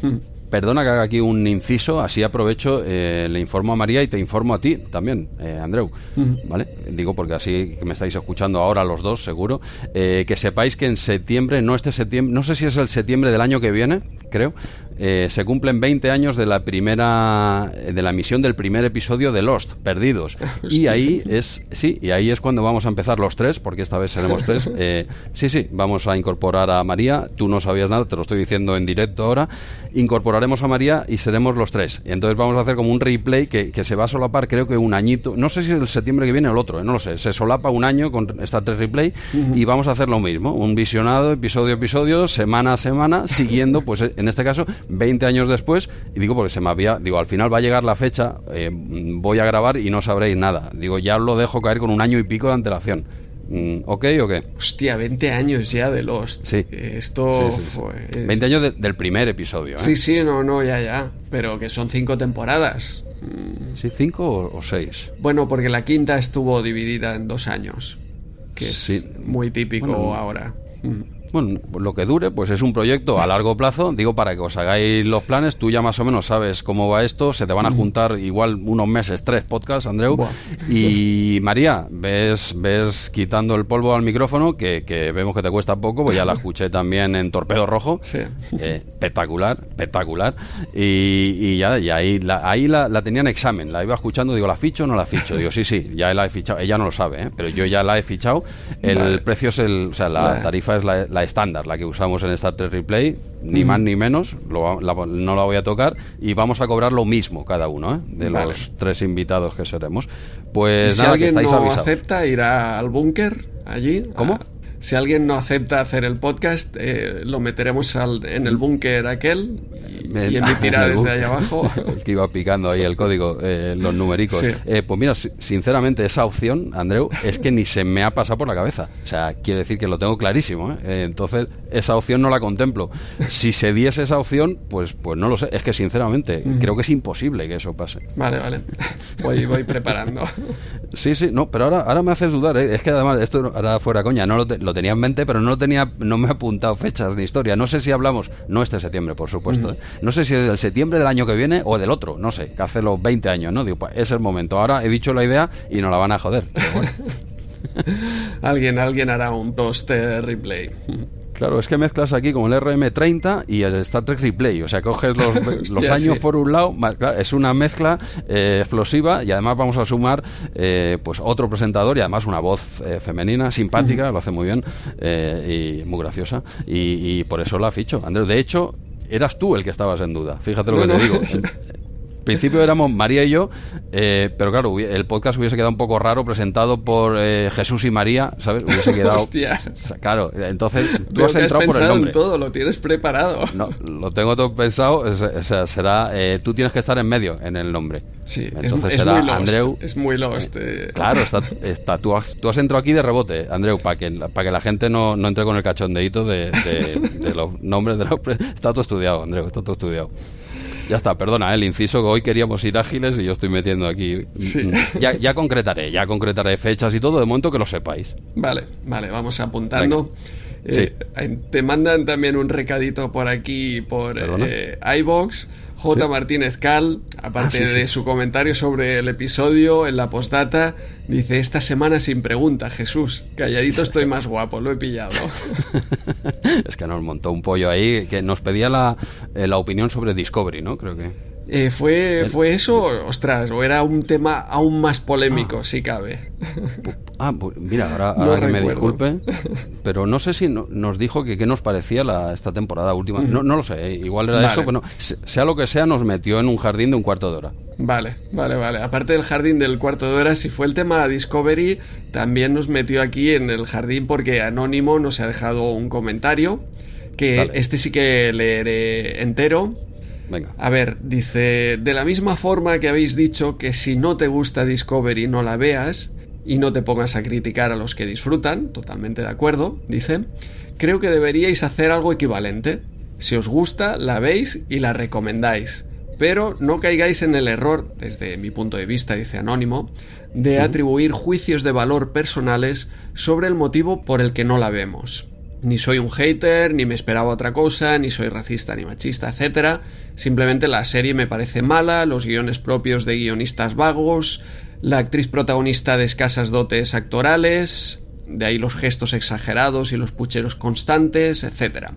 Perdona que haga aquí un inciso, así aprovecho, eh, le informo a María y te informo a ti también, eh, Andreu, ¿vale? Digo porque así que me estáis escuchando ahora los dos, seguro, eh, que sepáis que en septiembre, no este septiembre, no sé si es el septiembre del año que viene, creo, eh, se cumplen 20 años de la primera de la emisión del primer episodio de Lost, Perdidos. Y ahí es sí, y ahí es cuando vamos a empezar los tres, porque esta vez seremos tres. Eh, sí, sí, vamos a incorporar a María. Tú no sabías nada, te lo estoy diciendo en directo ahora. Incorporaremos a María y seremos los tres. Y entonces vamos a hacer como un replay que, que se va a solapar, creo que un añito. No sé si es el septiembre que viene o el otro, eh, no lo sé. Se solapa un año con esta tres replay y vamos a hacer lo mismo, un visionado episodio a episodio, semana a semana, siguiendo, pues en este caso 20 años después, y digo porque se me había, digo, al final va a llegar la fecha, eh, voy a grabar y no sabréis nada. Digo, ya lo dejo caer con un año y pico de antelación. Mm, ¿Ok o qué? Hostia, 20 años ya de Lost. Sí. Esto fue... 20 años del primer episodio. ¿eh? Sí, sí, no, no, ya, ya. Pero que son cinco temporadas. Mm. ¿Sí, cinco o, seis? Bueno, porque la quinta estuvo dividida en dos años. Que es muy típico ahora. Bueno, lo que dure, pues es un proyecto a largo plazo, digo, para que os hagáis los planes, tú ya más o menos sabes cómo va esto, se te van a juntar igual unos meses, tres podcasts, Andreu, y María, ves, ves quitando el polvo al micrófono, que, vemos que te cuesta poco, pues ya la escuché también en Torpedo Rojo, sí. Eh, espectacular, espectacular, y, ya, y ahí, la, ahí la, la tenía en examen, la iba escuchando, digo, ¿la ficho o no la ficho? Digo, sí, sí, ya la he fichado, ella no lo sabe, ¿eh? pero yo ya la he fichado, el precio es el, o sea, la tarifa es la estándar, la que usamos en Star Trek Replay, ni más ni menos, no la voy a tocar, y vamos a cobrar lo mismo cada uno, ¿eh? de los tres invitados que seremos. Pues si alguien no acepta, irá al búnker allí. ¿Cómo? Si alguien no acepta hacer el podcast, eh, lo meteremos en el búnker aquel y, emitirá desde ahí abajo. El que iba picando ahí el código, eh, los numéricos. Eh, pues mira, sinceramente, esa opción, Andreu, es que ni se me ha pasado por la cabeza. O sea, quiero decir que lo tengo clarísimo. entonces, esa opción no la contemplo. Si se diese esa opción, pues, pues no lo sé. Es que sinceramente, creo que es imposible que eso pase. Vale, vale. Voy, voy preparando. Sí, sí, no, pero ahora, ahora me haces dudar. Es que además, esto ahora fuera coña, no lo, lo tenía en mente, pero no tenía, no me he apuntado fechas de historia. No sé si hablamos, no este septiembre, por supuesto. ¿eh? No sé si es del septiembre del año que viene o del otro, no sé, que hace los 20 años, ¿no? Digo, pues es el momento. Ahora he dicho la idea y nos la van a joder. alguien, alguien hará un post replay. Claro, es que mezclas aquí como el RM30 y el Star Trek Replay. O sea, coges los, los años por un lado, es una mezcla eh, explosiva y además vamos a sumar eh, pues otro presentador y además una voz eh, femenina, simpática, lo hace muy bien y muy graciosa. Y, por eso la ficho. Andrés, de hecho, eras tú el que estabas en duda. Fíjate lo que te digo. principio éramos María y yo, eh, pero claro, el podcast hubiese quedado un poco raro presentado por eh, Jesús y María, ¿sabes? Hubiese quedado. Hostia. Claro, entonces tú has entrado por el nombre. En todo, lo tienes preparado. No, lo tengo todo pensado, o sea, será. Eh, tú tienes que estar en medio en el nombre. Sí, entonces será Andreu. Es muy lost. Claro, está, está, tú, has, tú has entrado aquí de rebote, Andreu, para que, para que la gente no, no entre con el cachondeito de, de, los nombres de los. Está todo estudiado, Andreu, está todo estudiado. Ya está, perdona, ¿eh? el inciso que hoy queríamos ir ágiles y yo estoy metiendo aquí. Ya, ya, concretaré, ya concretaré fechas y todo, de momento que lo sepáis. Vale, vale, vamos apuntando. Eh, te mandan también un recadito por aquí, por eh, iBox. J. Martínez Cal, aparte ah, de su comentario sobre el episodio en la postdata, dice: Esta semana sin pregunta, Jesús. Calladito estoy más guapo, lo he pillado. es que nos montó un pollo ahí que nos pedía la, eh, la opinión sobre Discovery, ¿no? Creo que. Eh, ¿fue, ¿Fue eso? Ostras, o era un tema aún más polémico, ah. si cabe. Ah, pues mira, ahora, que me disculpe, pero no sé si nos dijo que qué nos parecía la, esta temporada última. No, no lo sé, eh, igual era eso, pero sea lo que sea, nos metió en un jardín de un cuarto de hora. Vale, vale, vale. Aparte del jardín del cuarto de hora, si fue el tema Discovery, también nos metió aquí en el jardín porque Anónimo nos ha dejado un comentario que este sí que leeré entero a ver, dice, de la misma forma que habéis dicho que si no te gusta Discovery no la veas y no te pongas a criticar a los que disfrutan, totalmente de acuerdo, dice, creo que deberíais hacer algo equivalente. Si os gusta, la veis y la recomendáis. Pero no caigáis en el error, desde mi punto de vista, dice Anónimo, de atribuir juicios de valor personales sobre el motivo por el que no la vemos. Ni soy un hater, ni me esperaba otra cosa, ni soy racista ni machista, etc. Simplemente la serie me parece mala, los guiones propios de guionistas vagos, la actriz protagonista de escasas dotes actorales, de ahí los gestos exagerados y los pucheros constantes, etc.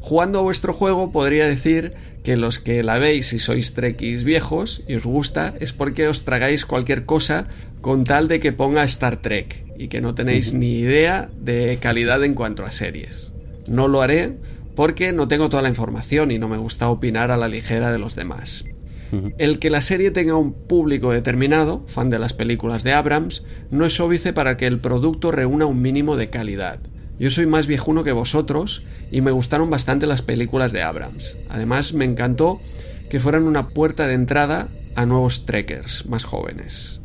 Jugando a vuestro juego podría decir que los que la veis y sois trekkies viejos y os gusta es porque os tragáis cualquier cosa con tal de que ponga Star Trek y que no tenéis ni idea de calidad en cuanto a series. No lo haré porque no tengo toda la información y no me gusta opinar a la ligera de los demás. El que la serie tenga un público determinado, fan de las películas de Abrams, no es óbice para que el producto reúna un mínimo de calidad. Yo soy más viejuno que vosotros y me gustaron bastante las películas de Abrams. Además, me encantó que fueran una puerta de entrada a nuevos trekkers más jóvenes.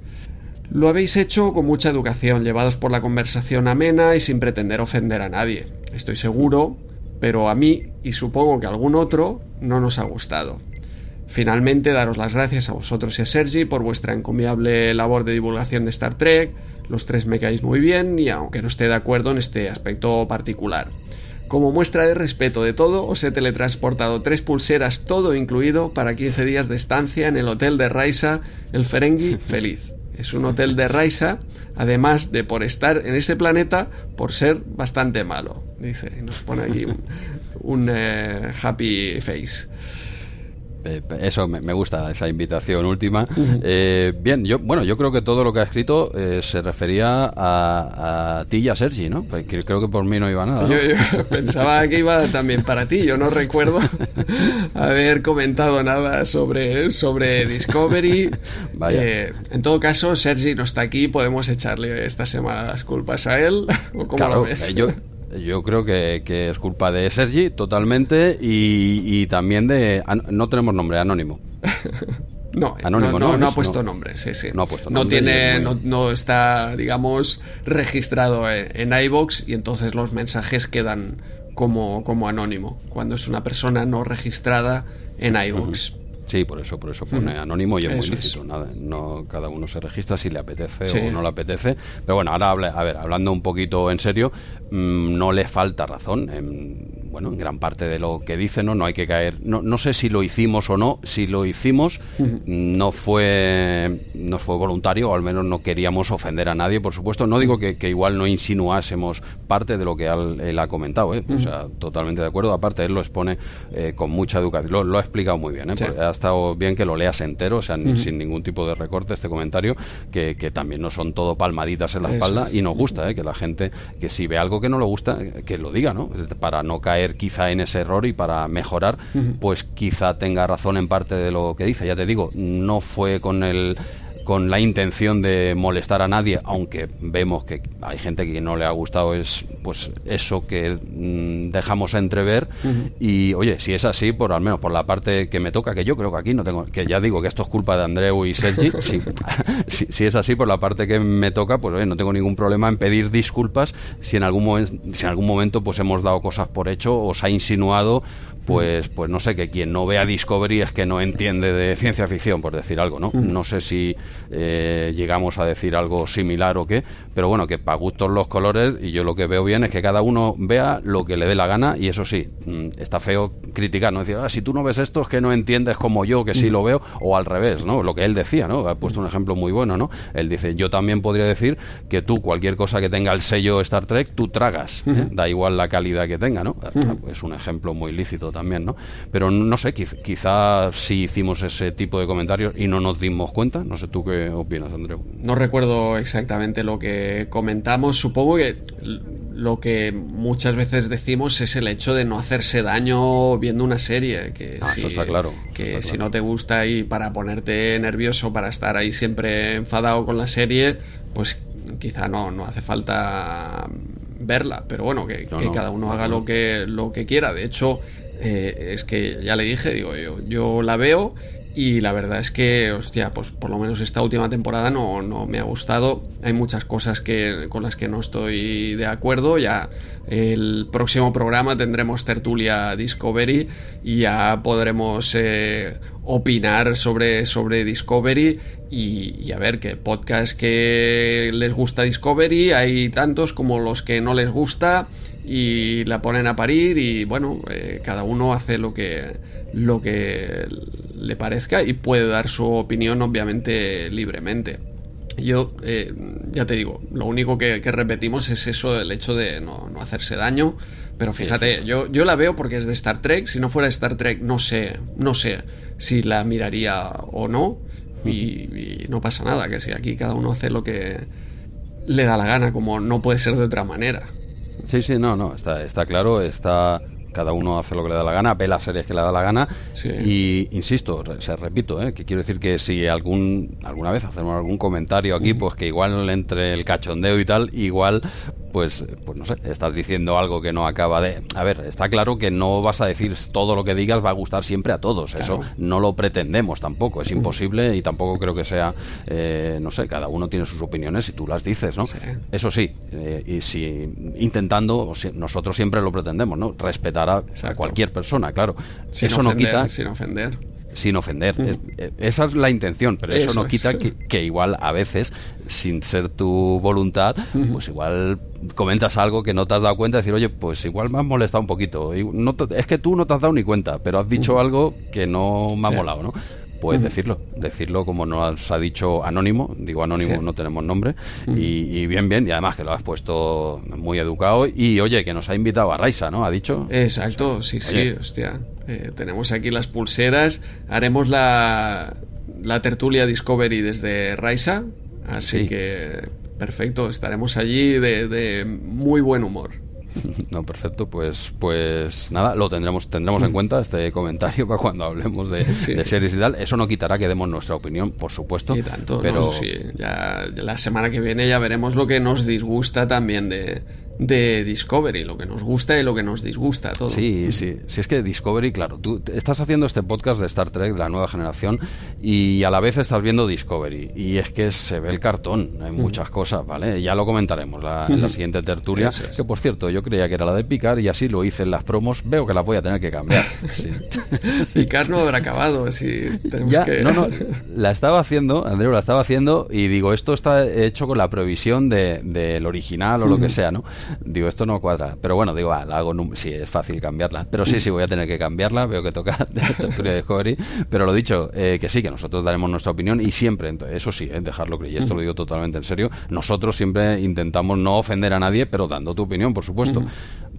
Lo habéis hecho con mucha educación, llevados por la conversación amena y sin pretender ofender a nadie. Estoy seguro, pero a mí, y supongo que a algún otro, no nos ha gustado. Finalmente, daros las gracias a vosotros y a Sergi por vuestra encomiable labor de divulgación de Star Trek. Los tres me caéis muy bien y aunque no esté de acuerdo en este aspecto particular. Como muestra de respeto de todo, os he teletransportado tres pulseras, todo incluido, para 15 días de estancia en el hotel de Raisa, el Ferengi Feliz. Es un hotel de Raisa, además de por estar en ese planeta, por ser bastante malo, dice. Y nos pone aquí un, eh, happy face. Eh, eso me, gusta esa invitación última. Eh, bien yo bueno yo creo que todo lo que ha escrito eh, se refería a, ti y a Sergi no pues creo que por mí no iba nada Yo, pensaba que iba también para ti yo no recuerdo haber comentado nada sobre sobre Discovery. En todo caso Sergi no está aquí podemos echarle esta semana las culpas a él o cómo lo ves. yo creo que, es culpa de Sergi totalmente y, también de... No tenemos nombre, Anónimo. No, Anónimo, no, no, ha puesto nombre, sí, sí. No ha puesto nombre. No, tiene, no, está, digamos, registrado en, iBox y entonces los mensajes quedan como, como anónimo, cuando es una persona no registrada en iBox. Sí, por eso, por eso pone anónimo y es muy lícito. Nada, no, cada uno se registra si le apetece o no le apetece. Pero bueno, ahora a ver, hablando un poquito en serio, mm, no le falta razón. En, bueno, en gran parte de lo que dice, ¿no? No hay que caer. No, no sé si lo hicimos o no. Si lo hicimos, no fue no fue voluntario, o al menos no queríamos ofender a nadie, por supuesto. No digo que, igual no insinuásemos parte de lo que él, ha comentado, ¿eh? O sea, totalmente de acuerdo. Aparte, él lo expone eh, con mucha educación. Lo, ha explicado muy bien, ¿eh? Ha estado bien que lo leas entero, o sea, sin ningún tipo de recorte este comentario, que, también no son todo palmaditas en la espalda y nos gusta. Que la gente, que si ve algo que no le gusta, que lo diga, ¿no? Para no caer quizá en ese error y para mejorar, pues quizá tenga razón en parte de lo que dice. Ya te digo, no fue con el con la intención de molestar a nadie, aunque vemos que hay gente que no le ha gustado es pues eso que mm, dejamos entrever. Y oye, si es así, por al menos por la parte que me toca, que yo creo que aquí no tengo, que ya digo que esto es culpa de Andreu y Sergi, si, si, es así por la parte que me toca, pues oye, no tengo ningún problema en pedir disculpas si en algún momento, si en algún momento pues hemos dado cosas por hecho, os ha insinuado pues, pues no sé, que quien no vea Discovery es que no entiende de ciencia ficción, por decir algo, ¿no? No sé si eh, llegamos a decir algo similar o qué, pero bueno, que para gustos los colores, y yo lo que veo bien es que cada uno vea lo que le dé la gana, y eso sí, mm, está feo criticar, ¿no? Decir, ah, si tú no ves esto es que no entiendes como yo, que sí lo veo, o al revés, ¿no? Lo que él decía, ¿no? Ha puesto un ejemplo muy bueno, ¿no? Él dice, yo también podría decir que tú, cualquier cosa que tenga el sello Star Trek, tú tragas, ¿eh? da igual la calidad que tenga, ¿no? Es un ejemplo muy lícito también, ¿no? Pero no sé, quizás si hicimos ese tipo de comentarios y no nos dimos cuenta. No sé tú qué opinas, Andreu. No recuerdo exactamente lo que comentamos. Supongo que lo que muchas veces decimos es el hecho de no hacerse daño viendo una serie. Que ah, si, está claro. Que si no te gusta y para ponerte nervioso, para estar ahí siempre enfadado con la serie, pues quizá no, no hace falta verla, pero bueno, que, cada uno haga lo que, lo que quiera. De hecho, eh, es que ya le dije, digo, yo, yo la veo y la verdad es que, hostia, pues por lo menos esta última temporada no, no me ha gustado. Hay muchas cosas que, con las que no estoy de acuerdo. Ya el próximo programa tendremos tertulia Discovery y ya podremos eh, opinar sobre, sobre Discovery y, a ver qué podcast que les gusta Discovery. Hay tantos como los que no les gusta y la ponen a parir y bueno, eh, cada uno hace lo que, lo que le parezca y puede dar su opinión obviamente libremente. Yo, eh, ya te digo, lo único que, repetimos es eso, el hecho de no, hacerse daño. Pero fíjate, yo, yo la veo porque es de Star Trek. Si no fuera Star Trek, no sé, no sé si la miraría o no. Y, y no pasa nada, que si aquí cada uno hace lo que le da la gana, como no puede ser de otra manera. Sí, sí, no, no, está, está claro, está cada uno hace lo que le da la gana, ve las series que le da la gana y insisto, se repito, ¿eh? que quiero decir que si algún alguna vez hacemos algún comentario aquí, pues que igual entre el cachondeo y tal, igual pues, pues no sé, estás diciendo algo que no acaba de... A ver, está claro que no vas a decir todo lo que digas va a gustar siempre a todos, eso no lo pretendemos tampoco, es imposible y tampoco creo que sea, eh, no sé, cada uno tiene sus opiniones y tú las dices, ¿no? Eso sí, eh, y si intentando, nosotros siempre lo pretendemos, ¿no? Respetar a, cualquier persona, claro. Sin eso ofender, no quita... Sin ofender sin ofender. esa es la intención, pero eso, no quita que, igual a veces, sin ser tu voluntad, pues igual comentas algo que no te has dado cuenta, decir, oye, pues igual me has molestado un poquito. No es que tú no te has dado ni cuenta, pero has dicho algo que no me ha molado, ¿no? puedes decirlo, decirlo como nos ha dicho Anónimo, digo Anónimo, no tenemos nombre, y, bien, bien, y además que lo has puesto muy educado, y oye, que nos ha invitado a Raisa, ¿no? Ha dicho. Exacto, sí, sí, hostia. Eh, tenemos aquí las pulseras, haremos la, la tertulia Discovery desde Raisa, así que perfecto, estaremos allí de, de muy buen humor. No, perfecto, pues pues nada, lo tendremos tendremos en cuenta este comentario para cuando hablemos de, series y tal. Eso no quitará que demos nuestra opinión, por supuesto. pero sí, ya la semana que viene ya veremos lo que nos disgusta también de, de Discovery, lo que nos gusta y lo que nos disgusta, todo. Sí, sí, sí, es que Discovery, claro, tú estás haciendo este podcast de Star Trek, de la nueva generación, y a la vez estás viendo Discovery, y es que se ve el cartón, hay muchas cosas, ¿vale? Ya lo comentaremos en la siguiente tertulia, que por cierto, yo creía que era la de Picar, y así lo hice en las promos, veo que la voy a tener que cambiar. Picar no habrá acabado, si ya, No, no, la estaba haciendo, Andreu, la estaba haciendo, y digo, esto está hecho con la previsión del de, original o lo que sea, ¿no? Digo, esto no cuadra. Pero bueno, digo, ah, la hago, sí, es fácil cambiarla. Pero sí, sí, voy a tener que cambiarla. Veo que toca tertulia de Discovery. Pero lo dicho, eh, que sí, que nosotros daremos nuestra opinión y siempre, eso sí, eh, dejarlo claro. Y esto lo digo totalmente en serio. Nosotros siempre intentamos no ofender a nadie, pero dando tu opinión, por supuesto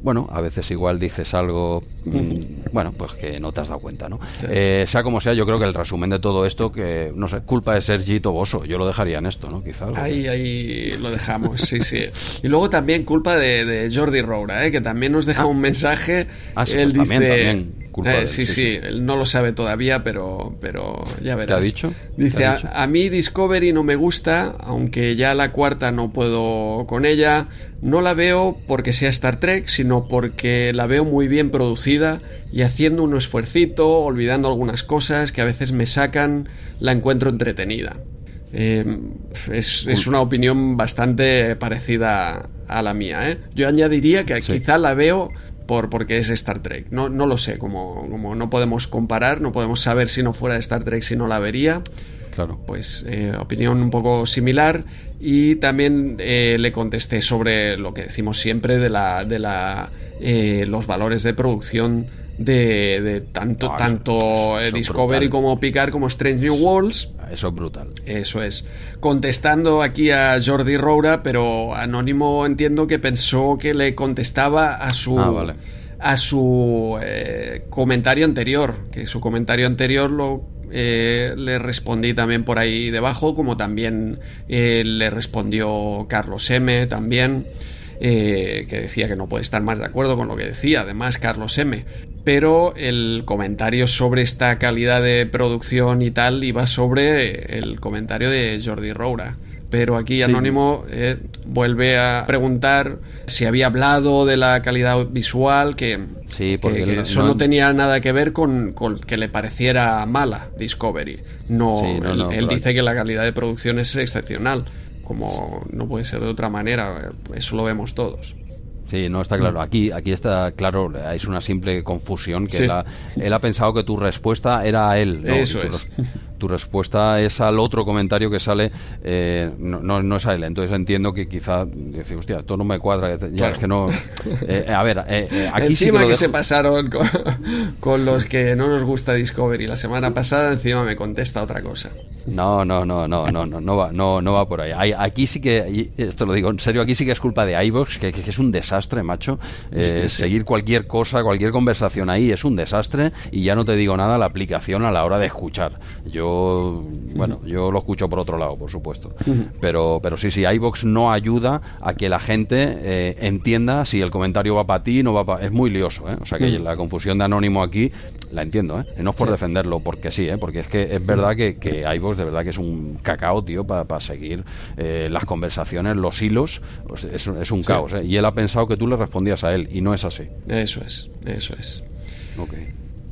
bueno, a veces igual dices algo, mm, bueno, pues que no te has dado cuenta, ¿no? Eh, sea como sea, yo creo que el resumen de todo esto, que, no sé, culpa de Sergi Toboso, yo lo dejaría en esto, ¿no? Quizás. Ahí, ahí lo dejamos, sí, sí. Y luego también culpa de, Jordi Roura, ¿eh? que también nos deja ah. un mensaje. Ah, sí, él pues dice, también, eh, sí, sí, él no lo sabe todavía, pero, pero ya verás. ¿Qué ha dicho? Dice, A, mí Discovery no me gusta, aunque ya la cuarta no puedo con ella. No la veo porque sea Star Trek, sino porque la veo muy bien producida y haciendo un esfuercito, olvidando algunas cosas que a veces me sacan, la encuentro entretenida. Em, es, una opinión bastante parecida a la mía. ¿eh? Yo añadiría que quizá la veo por, porque es Star Trek. No, no lo sé, como, como no podemos comparar, no podemos saber si no fuera de Star Trek si no la vería. Claro. Pues eh, opinión un poco similar y también eh, le contesté sobre lo que decimos siempre de la de la eh, los valores de producción de, tanto, ah, tanto Discovery como Picard como Strange New Worlds. Eso es brutal. Eso es. Contestando aquí a Jordi Roura, pero Anónimo entiendo que pensó que le contestaba a su. Ah, a su eh, comentario anterior, que su comentario anterior lo eh, le respondí también por ahí debajo, como también eh, le respondió Carlos M. también. Que decía que no puede estar más de acuerdo con lo que decía, además Carlos M pero el comentario sobre esta calidad de producción y tal iba sobre el comentario de Jordi Roura. Pero aquí Anónimo eh, vuelve a preguntar si había hablado de la calidad visual, que, sí, porque eso no, tenía nada que ver con, que le pareciera mala Discovery. No, él, dice que la calidad de producción es excepcional, como no puede ser de otra manera, eso lo vemos todos. Sí, no está claro. Aquí, aquí está claro, es una simple confusión que él, ha, pensado que tu respuesta era a él. Eso es tu respuesta es al otro comentario que sale, eh, no, no, es a él. Entonces entiendo que quizá dice, hostia, esto no me cuadra. Ya es que no. Eh, a ver, eh, aquí encima sí que, se pasaron con, los que no nos gusta Discovery la semana pasada, encima me contesta otra cosa. No, no, no, no, no, no, no va, no, no va por ahí. Aquí sí que, esto lo digo en serio, aquí sí que es culpa de iVox, que, que, es un desastre, macho. Seguir cualquier cosa, cualquier conversación ahí es un desastre y ya no te digo nada la aplicación a la hora de escuchar. Yo bueno, yo lo escucho por otro lado, por supuesto. Pero, pero sí, sí, iBox no ayuda a que la gente eh, entienda si el comentario va para ti, no va para. Es muy lioso, ¿eh? O sea que la confusión de anónimo aquí la entiendo, ¿eh? no es por defenderlo, porque sí, ¿eh? Porque es que es verdad que, que iVox de verdad que es un cacao, tío, para seguir eh, las conversaciones, los hilos. Pues es, es, un caos, ¿eh? Y él ha pensado que tú le respondías a él, y no es así. Eso es, eso es. Ok.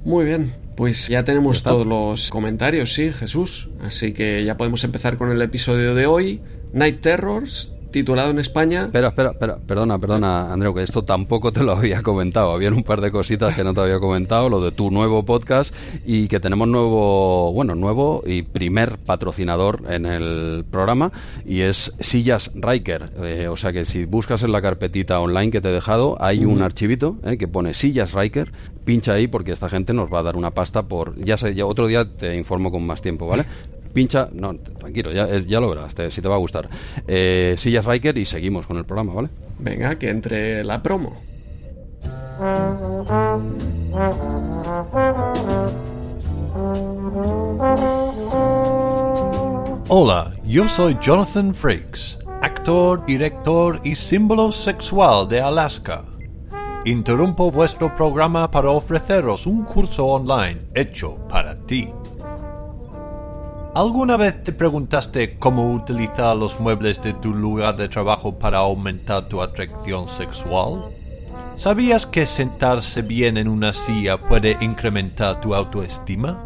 Muy bien, pues ya tenemos todos los comentarios, sí, Jesús. Así que ya podemos empezar con el episodio de hoy. Night Terrors, titulado en España. Espera, espera, espera, perdona, perdona, Andreu, que esto tampoco te lo había comentado. Habían un par de cositas que no te había comentado, lo de tu nuevo podcast y que tenemos nuevo, bueno, nuevo y primer patrocinador en el programa y es Sillas Riker. Eh, o sea que si buscas en la carpetita online que te he dejado, hay un archivito eh, que pone Sillas Riker. Pincha ahí porque esta gente nos va a dar una pasta por. Ya sé, ya otro día te informo con más tiempo, ¿vale? Pincha, no, tranquilo, ya, ya lo verás, si te va a gustar. Eh, Sillas Riker y seguimos con el programa, ¿vale? Venga, que entre la promo. Hola, yo soy Jonathan Frakes, actor, director y símbolo sexual de Alaska. Interrumpo vuestro programa para ofreceros un curso online hecho para ti. ¿Alguna vez te preguntaste cómo utilizar los muebles de tu lugar de trabajo para aumentar tu atracción sexual? ¿Sabías que sentarse bien en una silla puede incrementar tu autoestima?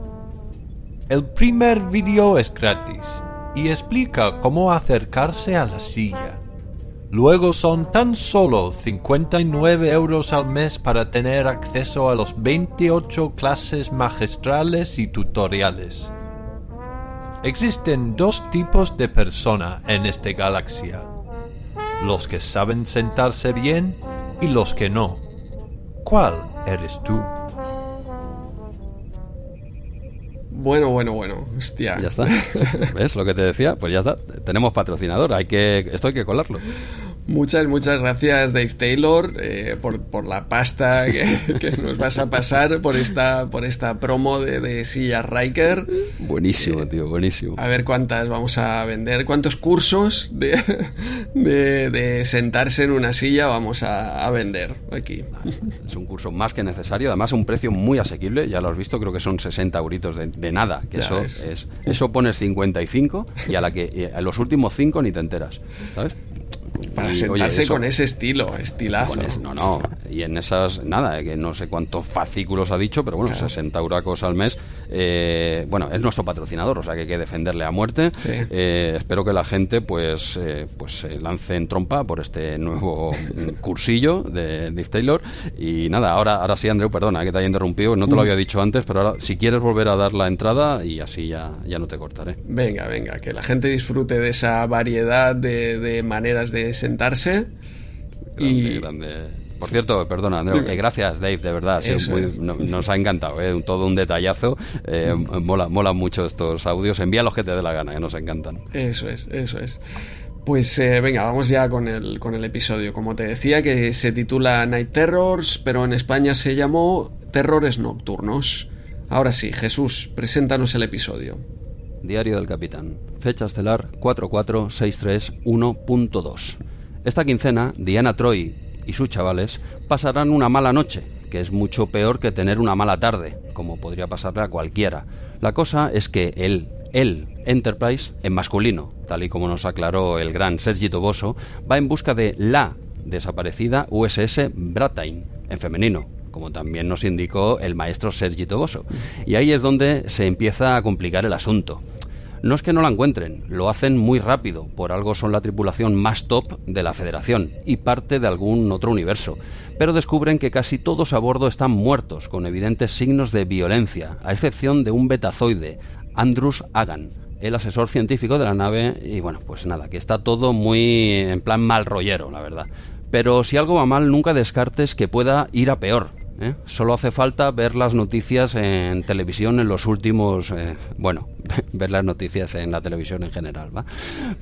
El primer vídeo es gratis y explica cómo acercarse a la silla. Luego son tan solo 59 euros al mes para tener acceso a los 28 clases magistrales y tutoriales. Existen dos tipos de persona en esta galaxia. Los que saben sentarse bien y los que no. ¿Cuál eres tú? Bueno, bueno, bueno, hostia. Ya está. ¿Ves lo que te decía? Pues ya está. Tenemos patrocinador, hay que esto hay que colarlo. Muchas, muchas gracias Dave Taylor eh, por, por, la pasta que, nos vas a pasar por esta, por esta promo de, de Silla Riker. Buenísimo, eh, tío, buenísimo. A ver cuántas vamos a vender, cuántos cursos de, de, de sentarse en una silla vamos a, a, vender aquí. Es un curso más que necesario, además a un precio muy asequible, ya lo has visto, creo que son 60 euritos de, de nada, que eso es. Eso pones 55 y a la que a los últimos 5 ni te enteras, ¿sabes? Para sentarse con ese estilo, estilazo. no, no. Y en esas, nada, que no sé cuántos fascículos ha dicho, pero bueno, 60 euracos al mes. Eh, bueno, es nuestro patrocinador, o sea que hay que defenderle a muerte. Eh, espero que la gente pues, eh, pues se lance en trompa por este nuevo cursillo de Dave Taylor. Y nada, ahora, ahora sí, Andreu, perdona que te haya interrumpido, no te lo mm. había dicho antes, pero ahora si quieres volver a dar la entrada y así ya, ya no te cortaré. Venga, venga, que la gente disfrute de esa variedad de, de maneras de sentarse. y... Por cierto, perdona, Andreu, gracias, Dave, de verdad. nos ha encantado, ¿eh? todo un detallazo. Eh, mola, mola mucho estos audios. Envía los que te dé la gana, que nos encantan. Eso es, eso es. Pues eh, venga, vamos ya con el, con el episodio. Como te decía, que se titula Night Terrors, pero en España se llamó Terrores Nocturnos. Ahora sí, Jesús, preséntanos el episodio. Diario del Capitán. Fecha estelar 44631.2. Esta quincena, Diana Troy y sus chavales pasarán una mala noche, que es mucho peor que tener una mala tarde, como podría pasarle a cualquiera. La cosa es que él, el Enterprise, en masculino, tal y como nos aclaró el gran Sergi Toboso, va en busca de la desaparecida USS Brattain, en femenino, como también nos indicó el maestro Sergi Toboso. Y ahí es donde se empieza a complicar el asunto. No es que no la encuentren, lo hacen muy rápido, por algo son la tripulación más top de la Federación y parte de algún otro universo, pero descubren que casi todos a bordo están muertos, con evidentes signos de violencia, a excepción de un betazoide, Andrus Hagan, el asesor científico de la nave, y bueno, pues nada, que está todo muy en plan mal rollero, la verdad. Pero si algo va mal, nunca descartes que pueda ir a peor, ¿eh? Solo hace falta ver las noticias en televisión en los últimos, eh, bueno, ver las noticias en la televisión en general, ¿va?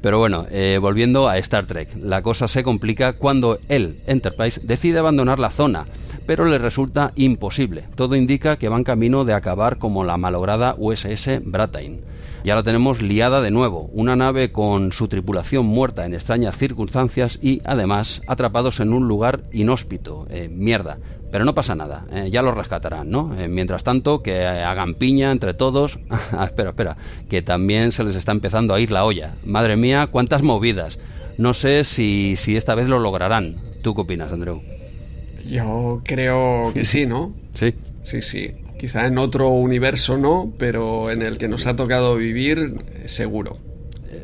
Pero bueno, eh, volviendo a Star Trek, la cosa se complica cuando el Enterprise decide abandonar la zona, pero le resulta imposible. Todo indica que van camino de acabar como la malograda USS Brattain. Ya la tenemos liada de nuevo, una nave con su tripulación muerta en extrañas circunstancias y además atrapados en un lugar inhóspito. mierda, pero no pasa nada, eh, ya lo rescatarán, ¿no? Eh, mientras tanto, que hagan piña entre todos. Ah, espera, espera, que también se les está empezando a ir la olla. Madre mía, cuántas movidas. No sé si, si esta vez lo lograrán. ¿Tú qué opinas, Andrew? Yo creo que sí, ¿no? Sí. Sí, sí. Quizá en otro universo no, pero en el que nos ha tocado vivir, seguro.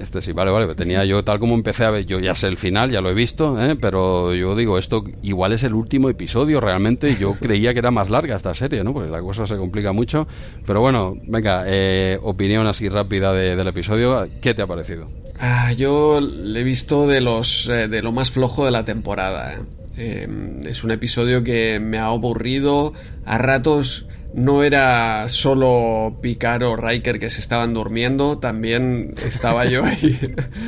Este sí, vale, vale. Tenía yo, tal como empecé a ver, yo ya sé el final, ya lo he visto, ¿eh? pero yo digo, esto igual es el último episodio realmente. Yo creía que era más larga esta serie, ¿no? Porque la cosa se complica mucho. Pero bueno, venga, eh, opinión así rápida del episodio. ¿Qué te ha parecido? Ah, yo le he visto de, los, eh, de lo más flojo de la temporada. es un episodio que me ha aburrido. A ratos no era solo Picard o Riker que se estaban durmiendo, también estaba yo ahí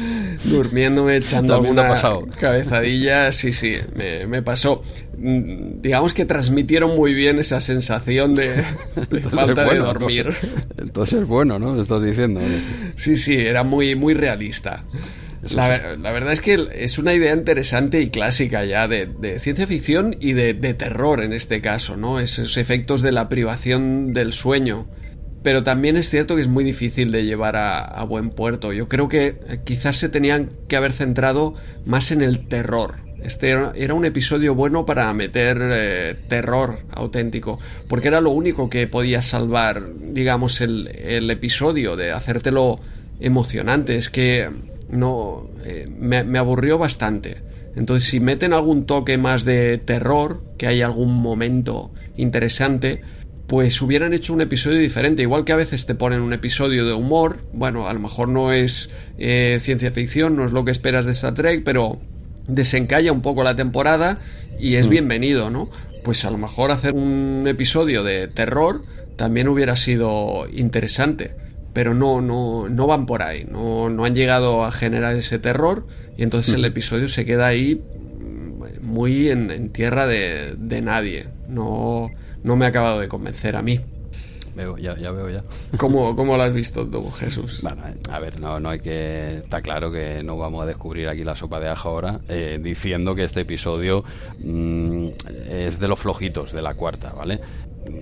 durmiéndome, echando alguna cabezadilla. Sí, sí, me, pasó. Mm, digamos que transmitieron muy bien esa sensación de, falta de dormir. Entonces, bueno, ¿no? Lo estás diciendo. Sí, sí, era muy, muy realista. La, verdad es que es una idea interesante y clásica ya de, ciencia ficción y de, terror en este caso, ¿no? Esos efectos de la privación del sueño. Pero también es cierto que es muy difícil de llevar a, buen puerto. Yo creo que eh, quizás se tenían que haber centrado más en el terror. Este era, un episodio bueno para meter eh, terror auténtico, porque era lo único que podía salvar, digamos, el, el episodio, de hacértelo emocionante. Es que no eh, me, aburrió bastante. Entonces, si meten algún toque más de terror, que hay algún momento interesante, pues hubieran hecho un episodio diferente. Igual que a veces te ponen un episodio de humor, bueno, a lo mejor no es eh, ciencia ficción, no es lo que esperas de Star Trek, pero desencalla un poco la temporada y es mm. bienvenido, ¿no? Pues a lo mejor hacer un episodio de terror también hubiera sido interesante pero no, no, no van por ahí, no, no han llegado a generar ese terror y entonces el episodio se queda ahí mm, muy en, tierra de, de, nadie. No, no me ha acabado de convencer a mí. Veo, ya, ya veo ya. ¿Cómo, ¿Cómo, lo has visto tú, Jesús? Bueno, a ver, no, no hay que... Está claro que no vamos a descubrir aquí la sopa de ajo ahora eh, diciendo que este episodio mm, es de los flojitos de la cuarta, ¿vale?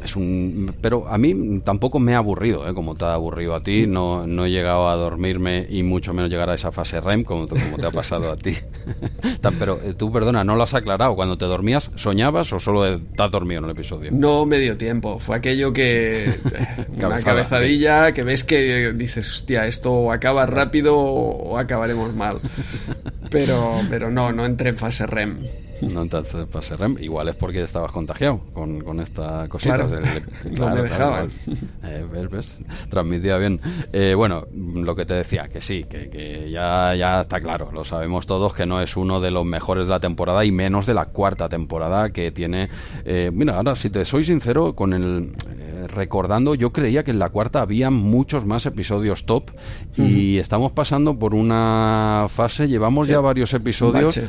Es un pero a mí tampoco me ha aburrido ¿eh? como te ha aburrido a ti no, no he llegado a dormirme y mucho menos llegar a esa fase REM como, como te ha pasado a ti. Pero eh, tú perdona no lo has aclarado cuando te dormías soñabas o solo estás dormido en el episodio no me dio tiempo fue aquello que una cabezadilla que ves que dices hostia esto acaba rápido o acabaremos mal pero pero no no entré en fase REM no entonces REM. Igual es porque estabas contagiado con, con esta cosita. Claro, no me dejaban. Eh, Transmitía bien. Eh, bueno, lo que te decía, que sí, que, que, ya, ya está claro. Lo sabemos todos que no es uno de los mejores de la temporada y menos de la cuarta temporada que tiene. Eh, mira, ahora, si te soy sincero, con el recordando, yo creía que en la cuarta había muchos más episodios top y estamos pasando por una fase, llevamos ya varios episodios,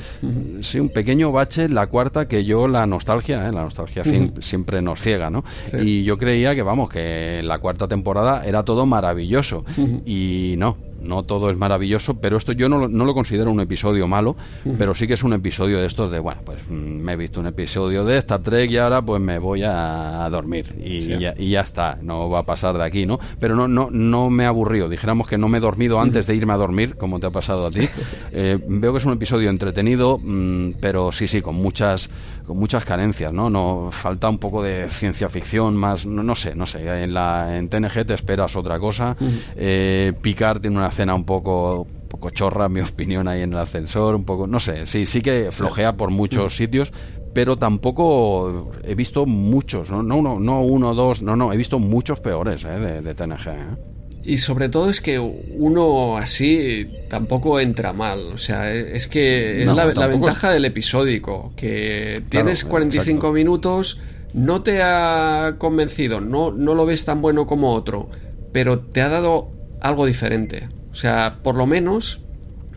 sí, un pequeño bache en la cuarta que yo la nostalgia, ¿eh? la nostalgia siempre nos ciega, ¿no? Y yo creía que vamos, que la cuarta temporada era todo maravilloso. Y no, no todo es maravilloso, pero esto yo no, no lo considero un episodio malo, pero sí que es un episodio de estos de, bueno, pues mm, me he visto un episodio de Star Trek y ahora pues me voy a, dormir. Y, ya, y, ya, está, no va a pasar de aquí, ¿no? Pero no, no, no me ha aburrido, dijéramos que no me he dormido antes de irme a dormir, como te ha pasado a ti. Eh, veo que es un episodio entretenido, mm, pero sí, sí, con muchas, con muchas carencias, ¿no? no falta un poco de ciencia ficción, más, no, no sé, no sé, en, la, en TNG te esperas otra cosa, eh, Picard tiene una escena un poco poco chorra, en mi opinión, ahí en el ascensor, un poco, no sé, sí, sí que flojea por muchos sitios, pero tampoco he visto muchos, no, no uno, no uno, dos, no, no, he visto muchos peores ¿eh? de, TNG. ¿eh? Y sobre todo es que uno así tampoco entra mal. O sea, es que es la, ventaja del episódico, que tienes 45 minutos, no te ha convencido, no, no lo ves tan bueno como otro, pero te ha dado algo diferente. O sea, por lo menos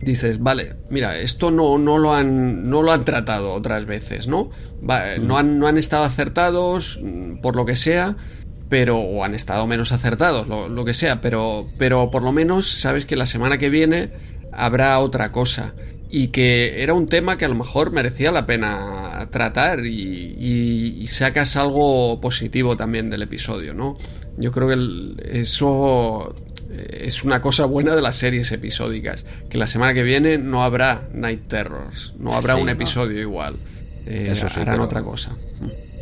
dices, vale, mira, esto no, no, lo, han, no lo han tratado otras veces, ¿no? no, han, no han estado acertados, mm, por lo que sea, pero o han estado menos acertados, lo, lo, que sea, pero, pero por lo menos sabes que la semana que viene habrá otra cosa y que era un tema que a lo mejor merecía la pena tratar y, y, sacas algo positivo también del episodio, ¿no? Yo creo que eso eh, es una cosa buena de las series episódicas, que la semana que viene no habrá Night Terrors, no habrá un episodio igual, eh, harán otra cosa.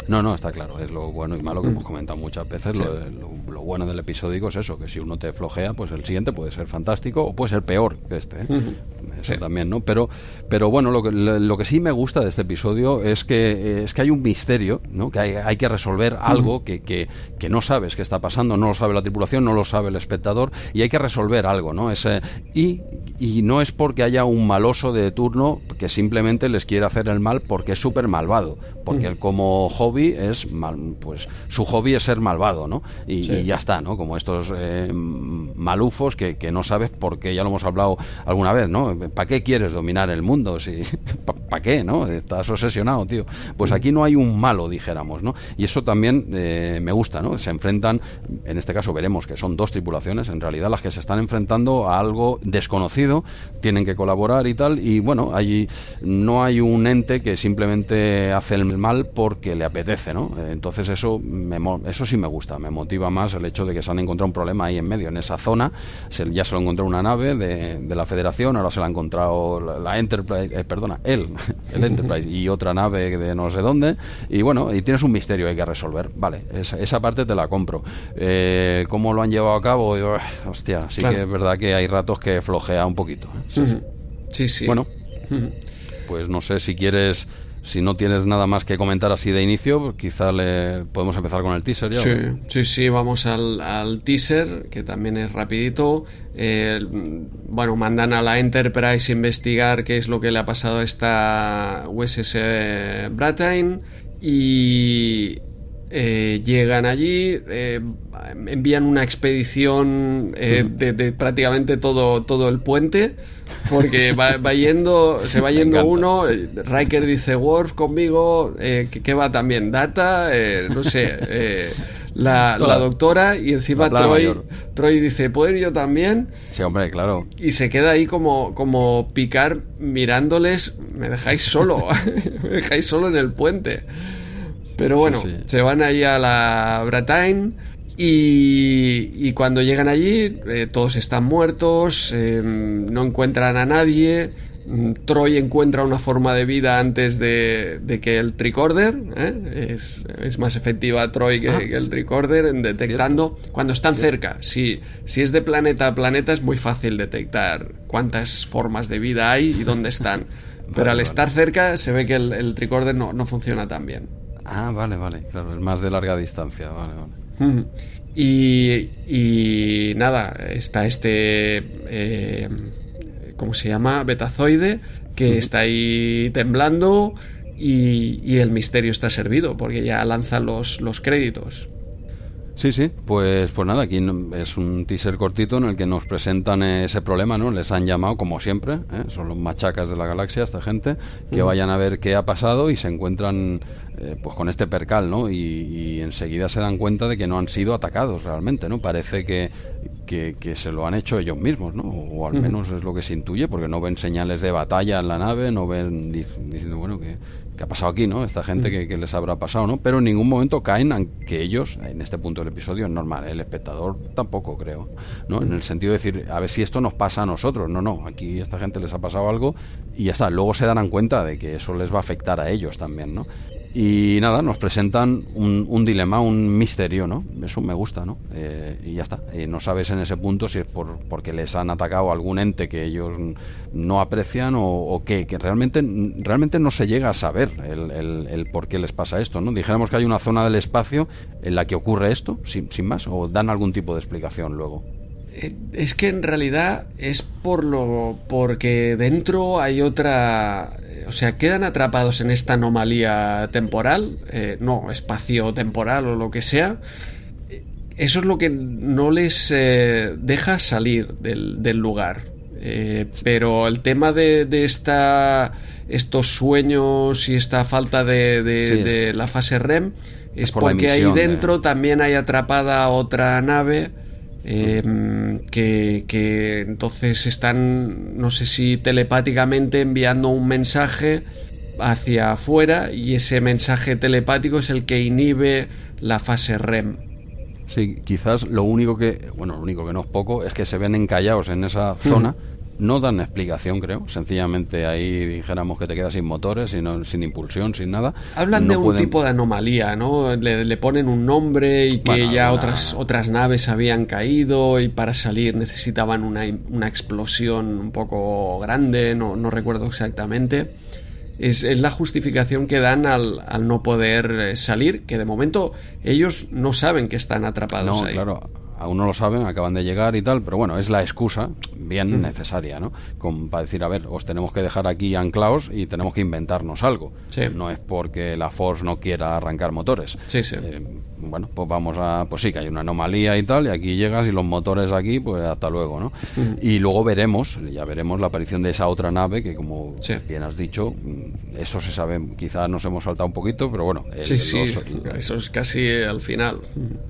No, no, está claro, es lo bueno y malo que hemos comentado muchas veces. Lo, bueno del episódico es eso, que si uno te flojea, pues el siguiente puede ser fantástico o puede ser peor que este. ¿eh? Eso también, ¿no? Pero, pero bueno, lo que, lo que sí me gusta de este episodio es que, es que hay un misterio, ¿no? Que hay, hay que resolver algo que, que, que, no sabes qué está pasando, no lo sabe la tripulación, no lo sabe el espectador, y hay que resolver algo, ¿no? Ese, y, y no es porque haya un maloso de turno que simplemente les quiere hacer el mal porque es súper malvado, porque él como hobby es mal, pues su hobby es ser malvado, ¿no? Y, ya está, ¿no? Como estos eh, malufos que, que, no sabes por qué, ya lo hemos hablado alguna vez, ¿no? ¿Para qué quieres dominar el mundo? Si, ¿Para qué, no? Estás obsesionado, tío. Pues aquí no hay un malo, dijéramos, ¿no? Y eso también eh, me gusta, ¿no? Se enfrentan, en este caso veremos que son dos tripulaciones, en realidad las que se están enfrentando a algo desconocido, tienen que colaborar y tal, y bueno, allí no hay un ente que simplemente hace el mal porque le apetece, ¿no? Entonces eso, me, eso sí me gusta, me motiva más el hecho de que se han encontrado un problema ahí en medio, en esa zona, ya se lo encontró una nave de, de la Federación, ahora se la ha encontrado la, Enterprise, eh, perdona, él, el Enterprise, y otra nave de no sé dónde, y bueno, y tienes un misterio hay que resolver, vale, esa, esa parte te la compro. Eh, ¿Cómo lo han llevado a cabo? hostia, sí que es verdad que hay ratos que flojea un poquito. ¿eh? Sí, sí. Bueno, pues no sé si quieres si no tienes nada más que comentar así de inicio, quizá le podemos empezar con el teaser ya. Sí, sí, sí, vamos al, teaser, que también es rapidito. bueno, mandan a la Enterprise a investigar qué es lo que le ha pasado a esta USS Brattain y eh, llegan allí, eh, envían una expedición eh, de, prácticamente todo, todo el puente porque va, yendo, se va yendo uno, Riker dice Worf conmigo, eh, que, va también Data, eh, no sé, eh, la, doctora y encima Troy, Troy dice, ¿puedo ir yo también? Sí, hombre, claro. Y se queda ahí como, como picar mirándoles, me dejáis solo, me dejáis solo en el puente. Pero bueno, se van ahí a la Bretagne y, cuando llegan allí, eh, todos están muertos, em, no encuentran a nadie. Mm, Troy encuentra una forma de vida antes de, que el tricorder. ¿eh? Es, más efectiva Troy que, ah, el tricorder en detectando cuando están cerca. Si, si es de planeta a planeta, es muy fácil detectar cuántas formas de vida hay y dónde están. Pero al estar cerca, se ve que el, tricorder no, no funciona tan bien. Ah, vale, vale. Claro, es más de larga distancia. Vale, vale. Y, nada, está este, eh, ¿cómo se llama? Betazoide, que está ahí temblando y, el misterio está servido, porque ya lanzan los, los créditos. Sí, sí, pues, pues nada, aquí es un teaser cortito en el que nos presentan ese problema, ¿no? Les han llamado, como siempre, ¿eh? son los machacas de la galaxia, esta gente, que vayan a ver qué ha pasado y se encuentran eh, pues con este percal, ¿no? Y, enseguida se dan cuenta de que no han sido atacados realmente, ¿no? Parece que, que, se lo han hecho ellos mismos, ¿no? O al menos es lo que se intuye, porque no ven señales de batalla en la nave, no ven diciendo, bueno, que ¿qué ha pasado aquí, no? Esta gente que, les habrá pasado, ¿no? Pero en ningún momento caen, aunque ellos, en este punto del episodio, es normal, ¿eh? el espectador tampoco creo, ¿no? En el sentido de decir, a ver si esto nos pasa a nosotros, no, no, aquí esta gente les ha pasado algo y ya está, luego se darán cuenta de que eso les va a afectar a ellos también, ¿no? Y nada, nos presentan un, dilema, un misterio, ¿no? Eso me gusta, ¿no? Eh, y ya está. Y no sabes en ese punto si es por, porque les han atacado algún ente que ellos no aprecian o, qué, que realmente, realmente no se llega a saber el, el, por qué les pasa esto, ¿no? Dijéramos que hay una zona del espacio en la que ocurre esto, sin, sin más, o dan algún tipo de explicación luego. Eh, es que en realidad es por lo porque dentro hay otra o sea, quedan atrapados en esta anomalía temporal, eh, no, espacio-temporal o lo que sea. Eso es lo que no les eh, deja salir del, lugar. Eh, pero el tema de, esta, estos sueños y esta falta de, la fase REM es, porque ahí dentro también hay atrapada otra nave Em, que, entonces están, no sé si telepáticamente enviando un mensaje hacia afuera y ese mensaje telepático es el que inhibe la fase REM. Sí, quizás lo único que, bueno, lo único que no es poco es que se ven encallados en esa zona no dan explicación, creo. Sencillamente ahí dijéramos que te quedas sin motores, sin, sin impulsión, sin nada. Hablan de un tipo de anomalía, ¿no? Le, ponen un nombre y que ya otras, otras naves habían caído y para salir necesitaban una, una explosión un poco grande, no, no recuerdo exactamente. Es, es, la justificación que dan al, al, no poder salir, que de momento ellos no saben que están atrapados no, ahí. Claro, aún no lo saben, acaban de llegar y tal, pero bueno, es la excusa bien necesaria, ¿no? Como para decir, a ver, os tenemos que dejar aquí anclados y tenemos que inventarnos algo. No es porque la Force no quiera arrancar motores. Sí, sí. Eh, bueno, pues vamos a, pues sí, que hay una anomalía y tal, y aquí llegas y los motores aquí, pues hasta luego, ¿no? Y luego veremos, ya veremos la aparición de esa otra nave que, como bien has dicho, mm, eso se sabe, quizás nos hemos saltado un poquito, pero bueno. sí, sí, eso es casi al final.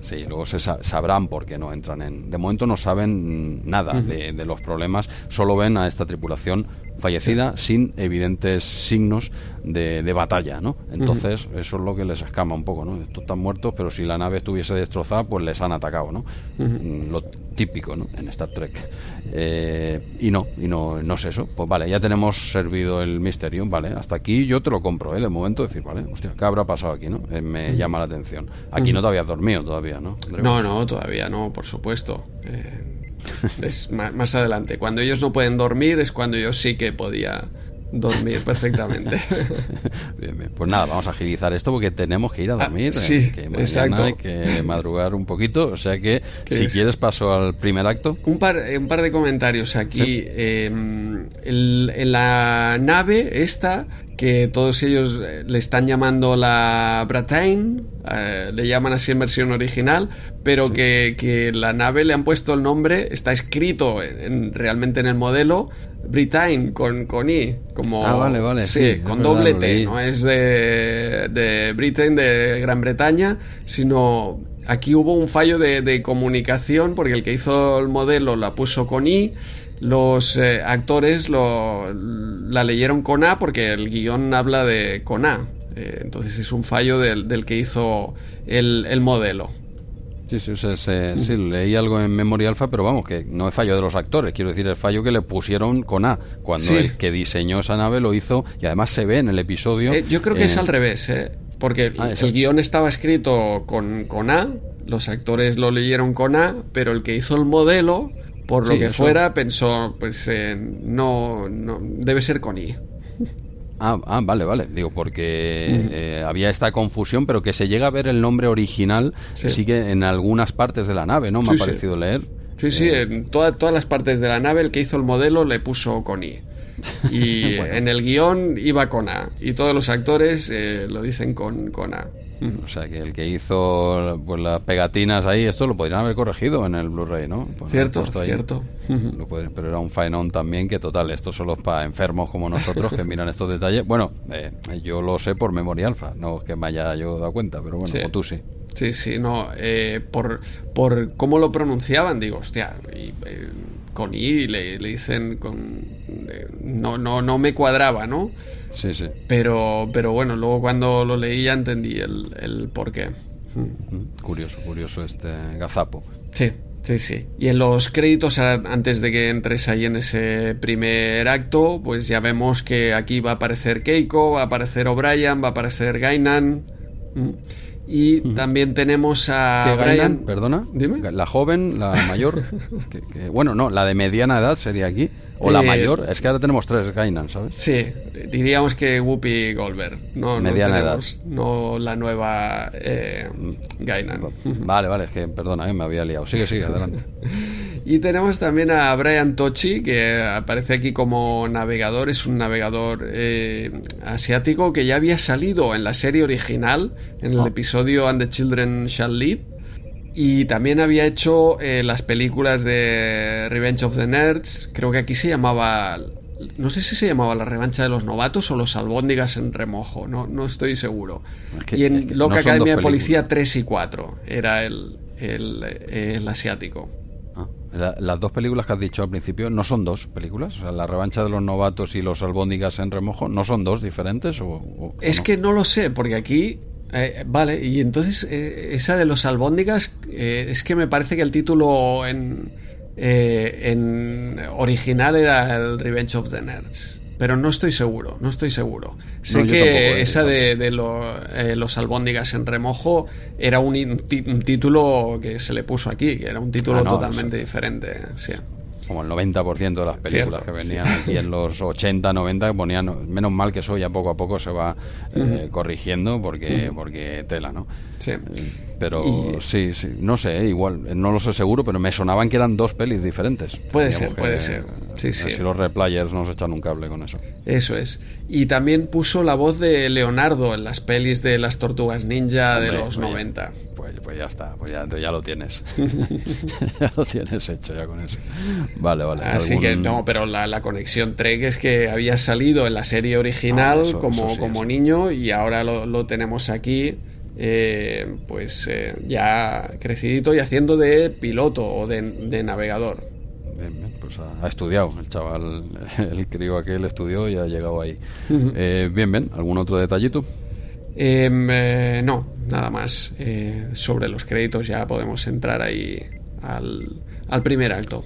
Sí, luego se sabrán por qué no entran en... De momento no saben nada de, de los problemas, solo ven a esta tripulación fallecida sin evidentes signos de, batalla, ¿no? Entonces, eso es lo que les escama un poco, ¿no? Estos están muertos, pero si la nave estuviese destrozada, pues les han atacado, ¿no? Mm, lo típico, ¿no? En Star Trek. Eh, y no, y no, no es eso. Pues vale, ya tenemos servido el misterio, ¿vale? Hasta aquí yo te lo compro, ¿eh? De momento decir, vale, hostia, ¿qué habrá pasado aquí, no? Eh, me llama la atención. Aquí no te habías dormido todavía, ¿no? No, no, todavía no, por supuesto. Eh, es más, adelante. Cuando ellos no pueden dormir es cuando yo sí que podía dormir perfectamente. Pues nada, vamos a agilizar esto porque tenemos que ir a ah, dormir. sí, que exacto. Hay que madrugar un poquito. O sea que, si quieres, paso al primer acto. Un par, un par de comentarios aquí. Em, en la nave esta que todos ellos eh, le están llamando la Bretagne, eh, le llaman así en versión original, pero que, la nave le han puesto el nombre, está escrito realmente en el modelo, Britain con, con I, como... Ah, vale, vale. Sí, con doble T, no es de, de Britain, de Gran Bretaña, sino aquí hubo un fallo de, de comunicación porque el que hizo el modelo la puso con I los eh, actores lo, la leyeron con A porque el guion habla de con A. Eh, entonces es un fallo del, del que hizo el, el modelo. Sí, sí, sí, leí algo en Memoria Alpha, pero vamos, que no es fallo de los actores, quiero decir, el fallo que le pusieron con A, cuando el que diseñó esa nave lo hizo, y además se ve en el episodio. Eh, yo creo que es al revés, porque ah, el guion estaba escrito con, con A, los actores lo leyeron con A, pero el que hizo el modelo por lo que fuera, pensó, pues eh, no, no, debe ser con I. Ah, ah, vale, vale. Digo, porque eh, había esta confusión, pero que se llega a ver el nombre original, sí. que en algunas partes de la nave, ¿no? Me ha parecido leer. Sí, sí, eh, en todas las partes de la nave el que hizo el modelo le puso con I. Y en el guion iba con A. Y todos los actores lo dicen con, con A. O sea, que el que hizo pues, las pegatinas ahí, esto lo podrían haber corregido en el Blu-ray, ¿no? Pues cierto, cierto. pero era un faenón también que, total, esto solo es para enfermos como nosotros que miran estos detalles. Bueno, eh, yo lo sé por memoria alfa, no es que me haya yo dado cuenta, pero bueno, o tú sí. Sí, sí, no, eh, por, por cómo lo pronunciaban, digo, hostia, y, eh, con I le, le dicen con... no, no, no me cuadraba, ¿no? Sí, sí. Pero, pero bueno, luego cuando lo leí ya entendí el, el porqué. Mm, curioso, curioso este gazapo. Sí, sí, sí. Y en los créditos, antes de que entres ahí en ese primer acto, pues ya vemos que aquí va a aparecer Keiko, va a aparecer O'Brien, va a aparecer Gainan. Mm. Y también tenemos a Brian. Perdona. Dime. La joven, la mayor. bueno, no, la de mediana edad sería aquí. O la eh, mayor. Es que ahora tenemos tres Gainan, ¿sabes? Sí, diríamos que Whoopi Goldberg. No, mediana edad. No la nueva eh, Gainan. Vale, vale, es que perdona, eh, me había liado. Sigue, sigue, adelante. Y tenemos también a Brian Tochi, que aparece aquí como navegador, es un navegador eh, asiático que ya había salido en la serie original, en el ah. episodio And the Children Shall Lead. Y también había hecho eh, las películas de Revenge of the Nerds, creo que aquí se llamaba no sé si se llamaba La revancha de los novatos o Los albóndigas en remojo, no, no estoy seguro. y en Loca Academia de Policía 3 y 4 era el, el asiático las dos películas que has dicho al principio no son dos películas. O sea, la revancha de los novatos y los albóndigas en remojo no son dos diferentes. O, es que no lo sé, porque aquí. Eh, vale, y entonces eh, esa de los albóndigas eh, es que me parece que el título en, eh, en original era el Revenge of the Nerds. Pero no estoy seguro, no estoy seguro. Sé que esa de, eh, los albóndigas en remojo era un, título que se le puso aquí, que era un título ah, totalmente diferente. Sí como el 90% de las películas que venían. Aquí en los 80, 90 que ponían, menos mal que eso ya poco a poco se va eh, corrigiendo porque, porque tela, ¿no? Sí. Eh, pero sí, sí, no sé, igual, no lo sé seguro, pero me sonaban que eran dos pelis diferentes. Puede ser, puede ser. Sí, sí. Si los replayers nos echan un cable con eso. Eso es. Y también puso la voz de Leonardo en las pelis de las tortugas ninja de los 90. Pues, pues, ya está, pues ya, ya lo tienes. ya lo tienes hecho ya con eso. Vale, vale. Así que no, pero la, conexión Trek es que había salido en la serie original ah, como, como niño y ahora lo, tenemos aquí. Eh, pues eh, ya crecidito y haciendo de piloto o de, navegador. pues ha, estudiado el chaval, el crío aquel estudió y ha llegado ahí. Eh, bien, bien, ¿algún otro detallito? Em, no, nada más. sobre los créditos ya podemos entrar ahí al, al primer acto.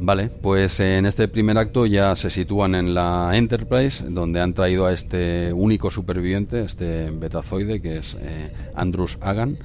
Vale, pues en este primer acto ya se sitúan en la Enterprise, donde han traído a este único superviviente, este betazoide, que es eh, Andrus Agan,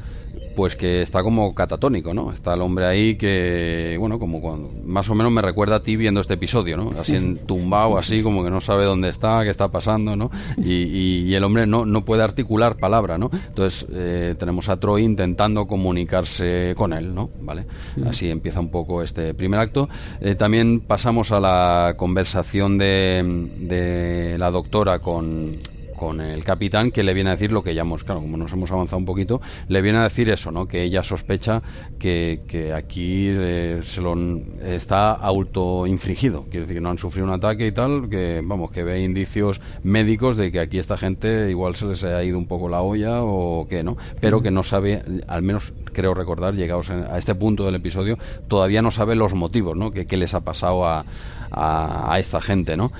pues que está como catatónico, ¿no? Está el hombre ahí que, bueno, como cuando, más o menos me recuerda a ti viendo este episodio, ¿no? Así entumbado, así como que no sabe dónde está, qué está pasando, ¿no? Y, el hombre no, no, puede articular palabra, ¿no? Entonces eh, tenemos a Troy intentando comunicarse con él, ¿no? ¿Vale? Así empieza un poco este primer acto. Eh, también pasamos a la conversación de, de la doctora con, con el capitán que le viene a decir lo que ya hemos, claro, como nos hemos avanzado un poquito, le viene a decir eso, ¿no? Que ella sospecha que, que aquí eh, se lo está autoinfligido, quiere decir que no han sufrido un ataque y tal, que vamos, que ve indicios médicos de que aquí esta gente igual se les ha ido un poco la olla o que no, pero que no sabe, al menos creo recordar, llegados a este punto del episodio, todavía no sabe los motivos, ¿no? Que, qué les ha pasado a, a, esta gente, ¿no?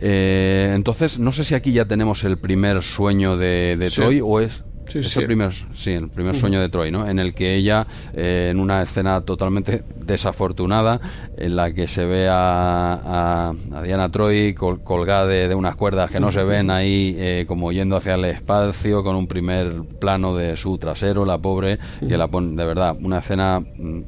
Eh, entonces, no sé si aquí ya tenemos el primer sueño de, de Troy o es es El primer, sí, el primer sueño de Troy, ¿no? En el que ella, eh, en una escena totalmente desafortunada, en la que se ve a, a, Diana Troy colgada de, unas cuerdas que no se ven ahí, eh, como yendo hacia el espacio, con un primer plano de su trasero, la pobre, que la pone, de verdad, una escena mm,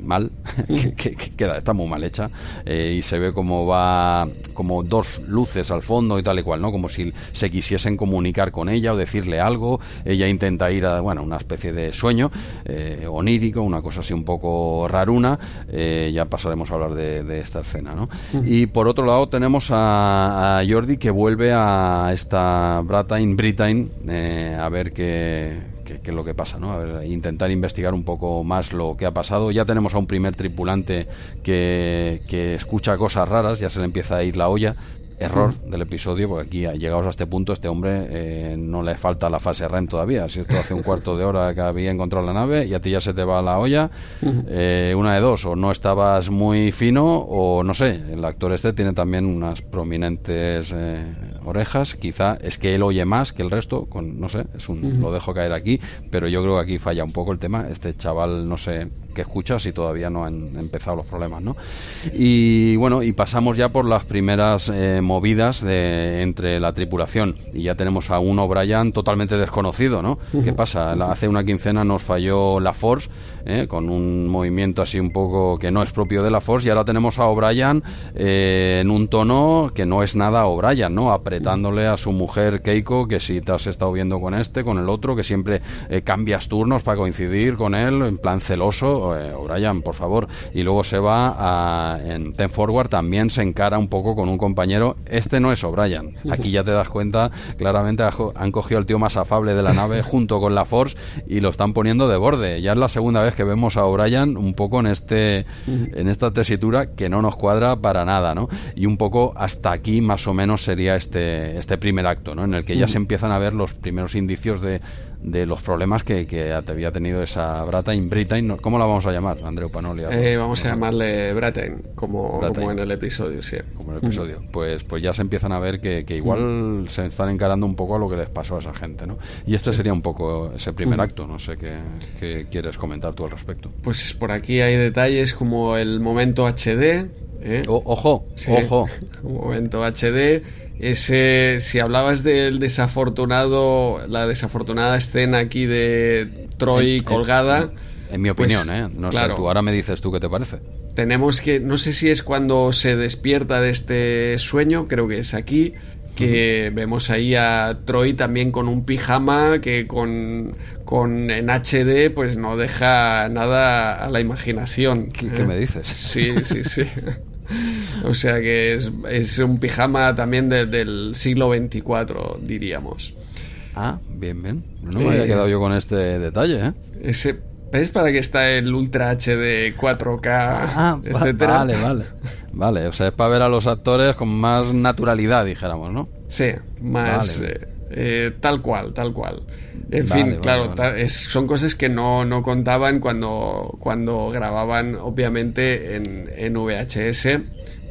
mal, que, queda, está muy mal hecha, eh, y se ve como va, como dos luces al fondo y tal y cual, ¿no? Como si se quisiesen comunicar con ella o decirle algo ella intenta ir a bueno, una especie de sueño eh, onírico, una cosa así un poco raruna. Eh, ya pasaremos a hablar de, esta escena. ¿no? Y por otro lado tenemos a, Jordi que vuelve a esta Bratain, Britain, eh, a ver qué, qué, es lo que pasa, ¿no? A ver, intentar investigar un poco más lo que ha pasado. Ya tenemos a un primer tripulante que, que escucha cosas raras, ya se le empieza a ir la olla error del episodio, porque aquí llegados a este punto, este hombre eh, no le falta la fase REM todavía. Si esto hace un cuarto de hora que había encontrado la nave y a ti ya se te va la olla, eh, una de dos, o no estabas muy fino, o no sé, el actor este tiene también unas prominentes eh, orejas, quizá es que él oye más que el resto, con, no sé, es un, lo dejo caer aquí, pero yo creo que aquí falla un poco el tema. Este chaval, no sé qué escucha si todavía no han empezado los problemas, ¿no? Y bueno, y pasamos ya por las primeras movidas de, entre la tripulación. Y ya tenemos a un O'Brien totalmente desconocido, ¿no? ¿Qué pasa? Hace una quincena nos falló la Force, ¿eh? con un movimiento así un poco que no es propio de la Force, y ahora tenemos a O'Brien eh, en un tono que no es nada O'Brien, ¿no? Apretándole a su mujer Keiko, que si te has estado viendo con este, con el otro, que siempre eh, cambias turnos para coincidir con él, en plan celoso, O'Brien, por favor. Y luego se va a, en Ten Forward, también se encara un poco con un compañero este no es O'Brien. Aquí ya te das cuenta, claramente han cogido al tío más afable de la nave junto con la Force y lo están poniendo de borde. Ya es la segunda vez que vemos a O'Brien un poco en este en esta tesitura que no nos cuadra para nada, ¿no? Y un poco hasta aquí más o menos sería este este primer acto, ¿no? En el que ya se empiezan a ver los primeros indicios de de los problemas que, que había tenido esa Bratain, Britain, ¿cómo la vamos a llamar, Andreu Panoli? Eh, vamos a llamarle Bratain, como, como, en el episodio, sí. Como en el episodio. Pues, pues ya se empiezan a ver que, que igual se están encarando un poco a lo que les pasó a esa gente, ¿no? Y este sería un poco ese primer acto, no sé qué, qué, quieres comentar tú al respecto. Pues por aquí hay detalles como el momento HD. ¿eh? ojo, ojo. Un momento HD ese si hablabas del desafortunado la desafortunada escena aquí de Troy colgada en, mi pues, opinión eh no claro, sé tú ahora me dices tú qué te parece tenemos que no sé si es cuando se despierta de este sueño creo que es aquí que vemos ahí a Troy también con un pijama que con, con en HD pues no deja nada a la imaginación. ¿Qué, ¿qué me dices? Sí, sí, sí. o sea que es, un pijama también del siglo XXIV, diríamos. Ah, bien, bien. No me había eh, quedado yo con este detalle, ¿eh? Ese, ¿Ves para qué está el Ultra HD 4K, ah, etcétera? Vale, vale. Vale, o sea, es para ver a los actores con más naturalidad, dijéramos, ¿no? Sí, más... Eh, eh, tal cual, tal cual. En fin, claro, son cosas que no, no, contaban cuando, cuando grababan, obviamente, en, en, VHS,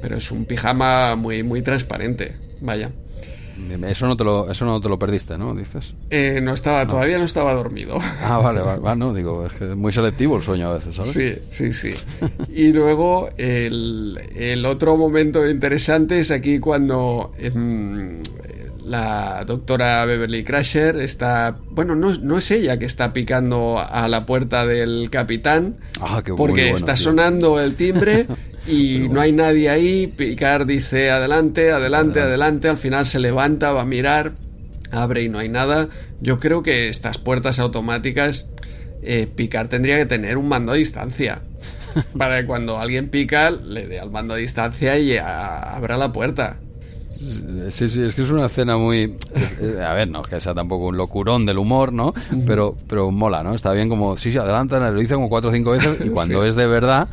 pero es un pijama muy, muy transparente, vaya. Eso no te lo, eso no te lo perdiste, ¿no? Dices. Eh, no estaba, todavía no estaba dormido. Ah, vale, vale, no, digo, es que es muy selectivo el sueño a veces, ¿sabes? Sí, sí, sí. Y luego el, el otro momento interesante es aquí cuando em, la doctora Beverly Crusher está. Bueno, no, no, es ella que está picando a la puerta del capitán. Ah, porque está sonando el timbre y no hay nadie ahí. Picard dice adelante, adelante, adelante. Al final se levanta, va a mirar, abre y no hay nada. Yo creo que estas puertas automáticas. Eh, Picard tendría que tener un mando a distancia. Para que cuando alguien pica, le dé al mando a distancia y abra la puerta. Sí, sí, es que es una escena muy... a ver, no es que sea tampoco un locurón del humor, ¿no? Pero, pero mola, ¿no? Está bien como, sí, sí, adelantan, lo dice como cuatro o cinco veces y cuando es de verdad...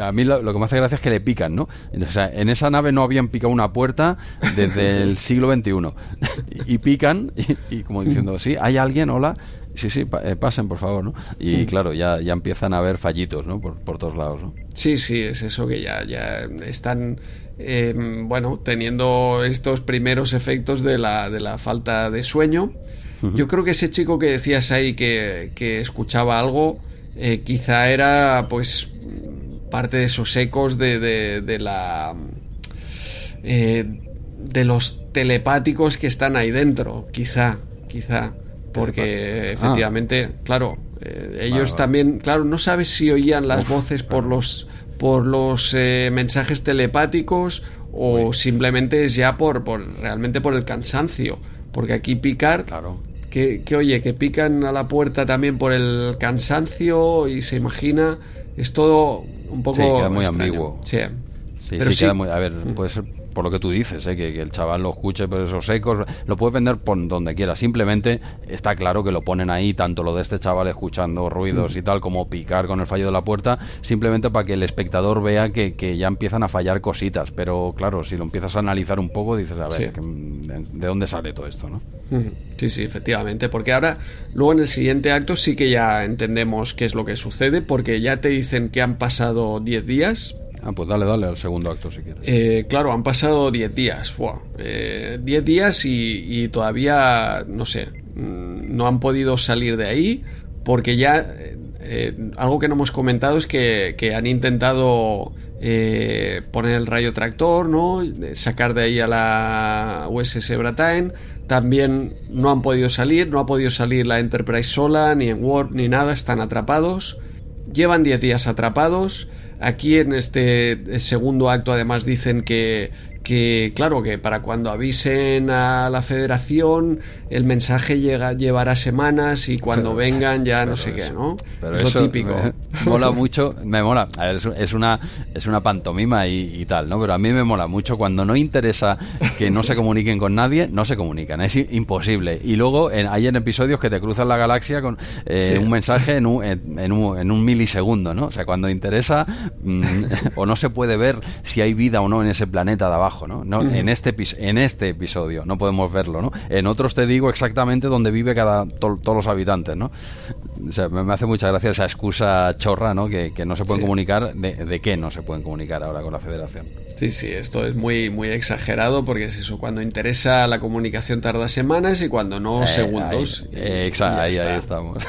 a mí lo, que me hace gracia es que le pican, ¿no? O sea, en esa nave no habían picado una puerta desde el siglo XXI. y, pican, y, como diciendo, sí, hay alguien, hola, sí, sí, eh, pasen, por favor, ¿no? Y claro, ya, ya empiezan a haber fallitos, ¿no? Por, por todos lados, ¿no? Sí, sí, es eso que ya, ya están eh, bueno, teniendo estos primeros efectos de la, de la falta de sueño. Yo creo que ese chico que decías ahí que, escuchaba algo, eh, quizá era pues parte de esos ecos de, de, la... Eh, de los telepáticos que están ahí dentro, quizá, quizá, porque ah. efectivamente, claro, ellos también, claro, no sabes si oían las voces por los por los eh, mensajes telepáticos o simplemente es ya por, por realmente por el cansancio. Porque aquí picar, claro. que, que, oye, que pican a la puerta también por el cansancio y se imagina, es todo un poco... Sí, queda muy ambiguo. Sí, sí, sí, queda muy... A ver, puede ser por lo que tú dices, ¿eh? que, el chaval lo escuche por esos ecos, lo puede vender por donde quiera. Simplemente está claro que lo ponen ahí, tanto lo de este chaval escuchando ruidos y tal, como picar con el fallo de la puerta, simplemente para que el espectador vea que, ya empiezan a fallar cositas. Pero claro, si lo empiezas a analizar un poco, dices, a ver, ¿de dónde sale todo esto? ¿no? Sí, sí, efectivamente. Porque ahora, luego en el siguiente acto sí que ya entendemos qué es lo que sucede, porque ya te dicen que han pasado 10 días Ah, pues dale, dale al segundo acto si quieres. Eh, claro, han pasado 10 días. 10 eh, días y, todavía, no sé, mm, no han podido salir de ahí porque ya... Eh, algo que no hemos comentado es que, han intentado poner el rayo tractor, ¿no? Sacar de ahí a la USS Bratain. También no han podido salir, no ha podido salir la Enterprise sola, ni en Warp, ni nada, están atrapados. Llevan 10 días atrapados. Aquí en este segundo acto además dicen que que claro que para cuando avisen a la federación el mensaje llega, llevará semanas y cuando vengan ya no sé qué, ¿no? Pero es lo típico. mola mucho, me mola. A ver, es, una es una pantomima y, tal, ¿no? Pero a mí me mola mucho cuando no interesa que no se comuniquen con nadie, no se comunican, es imposible. Y luego en, hay en episodios que te cruzan la galaxia con eh, un mensaje en un, en, un, en un milisegundo, ¿no? O sea, cuando interesa mm, o no se puede ver si hay vida o no en ese planeta de abajo abajo, ¿no? no en, este, en este episodio no podemos verlo, ¿no? En otros te digo exactamente dónde vive cada todos los habitantes, ¿no? O sea, me, hace mucha gracia esa excusa chorra, ¿no? Que, no se pueden comunicar, de, de, qué no se pueden comunicar ahora con la federación? Sí, sí, esto es muy, muy exagerado porque es eso, cuando interesa la comunicación tarda semanas y cuando no, eh, segundos. exacto, ahí, ahí, estamos.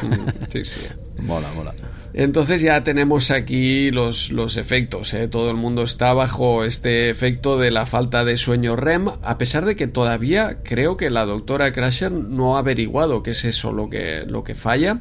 Sí, sí. mola, mola. Entonces ya tenemos aquí los, los efectos. ¿eh? Todo el mundo está bajo este efecto de la falta de sueño REM, a pesar de que todavía creo que la doctora Crasher no ha averiguado qué es eso lo que, lo que falla.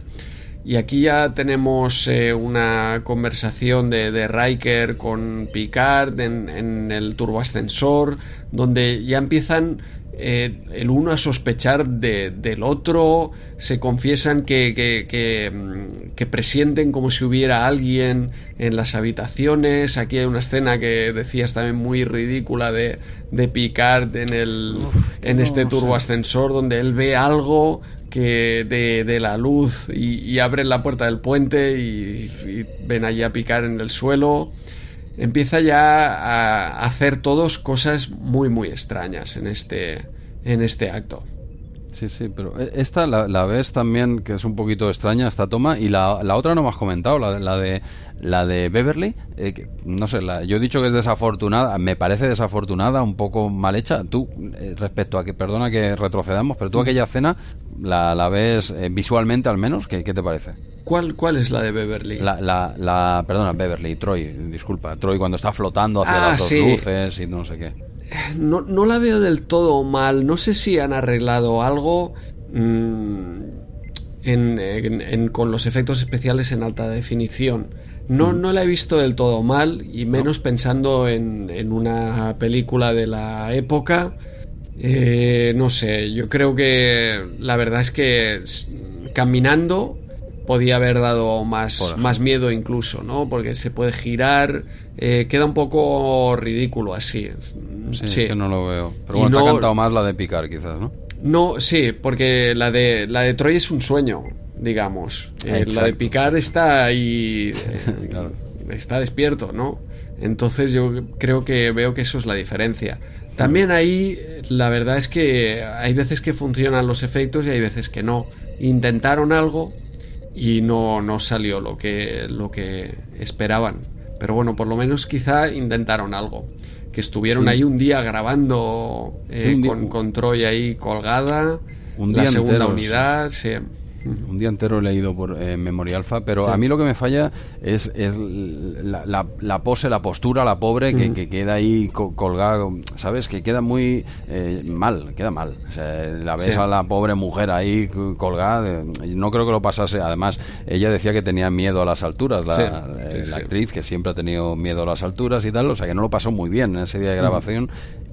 Y aquí ya tenemos eh, una conversación de, de, Riker con Picard en, en el turboascensor, donde ya empiezan eh, el uno a sospechar del otro, se confiesan que, que, mm, que, presienten como si hubiera alguien en las habitaciones. Aquí hay una escena que decías también muy ridícula de, de Picard en, el, en este turboascensor donde él ve algo que de, la luz y, abren la puerta del puente y, y ven allí a Picard en el suelo empieza ya a hacer todos cosas muy muy extrañas en este en este acto. Sí, sí, pero e, esta la, ves también que es un poquito extraña esta toma y la, la otra no me has comentado, la, la de la de Beverly, eh, no sé, la, yo he dicho que es desafortunada, me parece desafortunada, un poco mal hecha. Tú, eh, respecto a que, perdona que retrocedamos, pero tú mm. aquella escena la, la ves eh, visualmente al menos, ¿qué, ¿qué, te parece? ¿Cuál, ¿Cuál es la de Beverly? La, la, la, perdona, Beverly, Troy, disculpa, Troy cuando está flotando hacia ah, las dos luces y no sé qué. No, no, la veo del todo mal, no sé si han arreglado algo... Mm, en, con los efectos especiales en alta definición. No, no la he visto del todo mal, y menos pensando en, en, una película de la época. Eh, no sé, yo creo que la verdad es que caminando podía haber dado más, más miedo incluso, ¿no? Porque se puede girar, eh, queda un poco ridículo así. Sí, que no lo veo. Pero bueno, te ha cantado más la de picar quizás, ¿no? No, sí, porque la de, la de Troy es un sueño digamos. Eh, la de picar está ahí, eh, está despierto, ¿no? Entonces yo creo que veo que eso es la diferencia. También ahí la verdad es que hay veces que funcionan los efectos y hay veces que no. Intentaron algo y no, no salió lo que, lo que esperaban. Pero bueno, por lo menos quizá intentaron algo. Que estuvieron ahí un día grabando eh, con, con Troy ahí colgada. Un la segunda unidad. Sí. Un día entero he leído por eh, Memoria Alfa, pero a mí lo que me falla es, la, pose, la postura, la pobre, que, queda ahí colgada, ¿sabes? Que queda muy eh, mal, queda mal. la ves a la pobre mujer ahí colgada, no creo que lo pasase. Además, ella decía que tenía miedo a las alturas, la, eh, actriz, que siempre ha tenido miedo a las alturas y tal, o sea que no lo pasó muy bien en ese día de grabación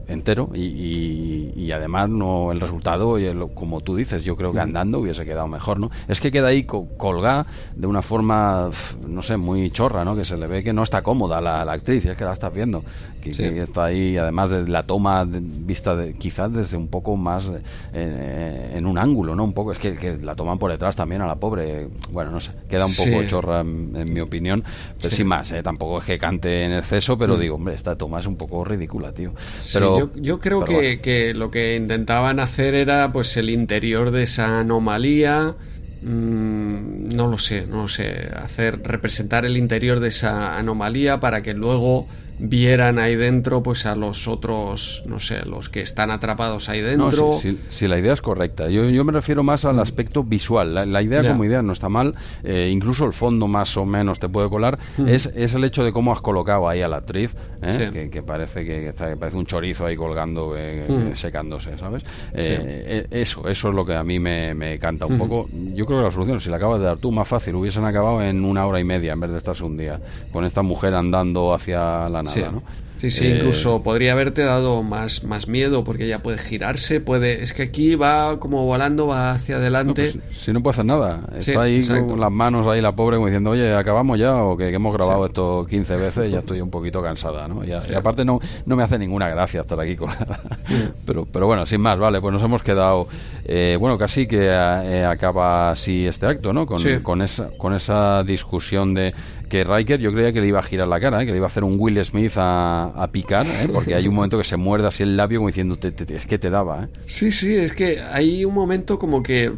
entero y, y, además no el resultado y como tú dices yo creo que andando hubiese quedado mejor no es que queda ahí colgada de una forma no sé muy chorra no que se le ve que no está cómoda la, la actriz es que la estás viendo que, está ahí además de la toma vista de, quizás desde un poco más eh, en un ángulo no un poco es que, la toman por detrás también a la pobre bueno no sé queda un poco chorra en, mi opinión pero sin más ¿eh? tampoco es que cante en exceso pero mm. digo hombre esta toma es un poco ridícula tío. Pero yo, creo que, lo que intentaban hacer era pues el interior de esa anomalía. Mm, no lo sé, no lo sé. Hacer representar el interior de esa anomalía para que luego vieran ahí dentro pues a los otros, no sé, los que están atrapados ahí dentro. No, si, la idea es correcta. Yo, yo me refiero más al aspecto visual. La, idea como idea no está mal, eh, incluso el fondo más o menos te puede colar, es, es el hecho de cómo has colocado ahí a la actriz, ¿eh? que, parece que, está, parece un chorizo ahí colgando, eh, secándose, ¿sabes? eso, eso es lo que a mí me, me canta un poco. Yo creo que la solución, si la acabas de dar tú, más fácil, hubiesen acabado en una hora y media en vez de estarse un día, con esta mujer andando hacia la sí. ¿no? Sí, sí, incluso eh, podría haberte dado más, más miedo porque ella puede girarse, puede... Es que aquí va como volando, va hacia adelante. Pues, si no puede hacer nada, está ahí con las manos ahí la pobre como diciendo, oye, acabamos ya o que, hemos grabado esto 15 veces y ya estoy un poquito cansada, ¿no? Y, aparte no, no me hace ninguna gracia estar aquí colgada. pero, pero bueno, sin más, vale, pues nos hemos quedado... Eh, bueno, casi que eh, acaba así este acto, ¿no? Con, con, esa, con esa discusión de que Riker yo creía que le iba a girar la cara, ¿eh? que le iba a hacer un Will Smith a, a picar, ¿eh? porque hay un momento que se muerde así el labio como diciendo, es que te daba. ¿eh? Sí, sí, es que hay un momento como que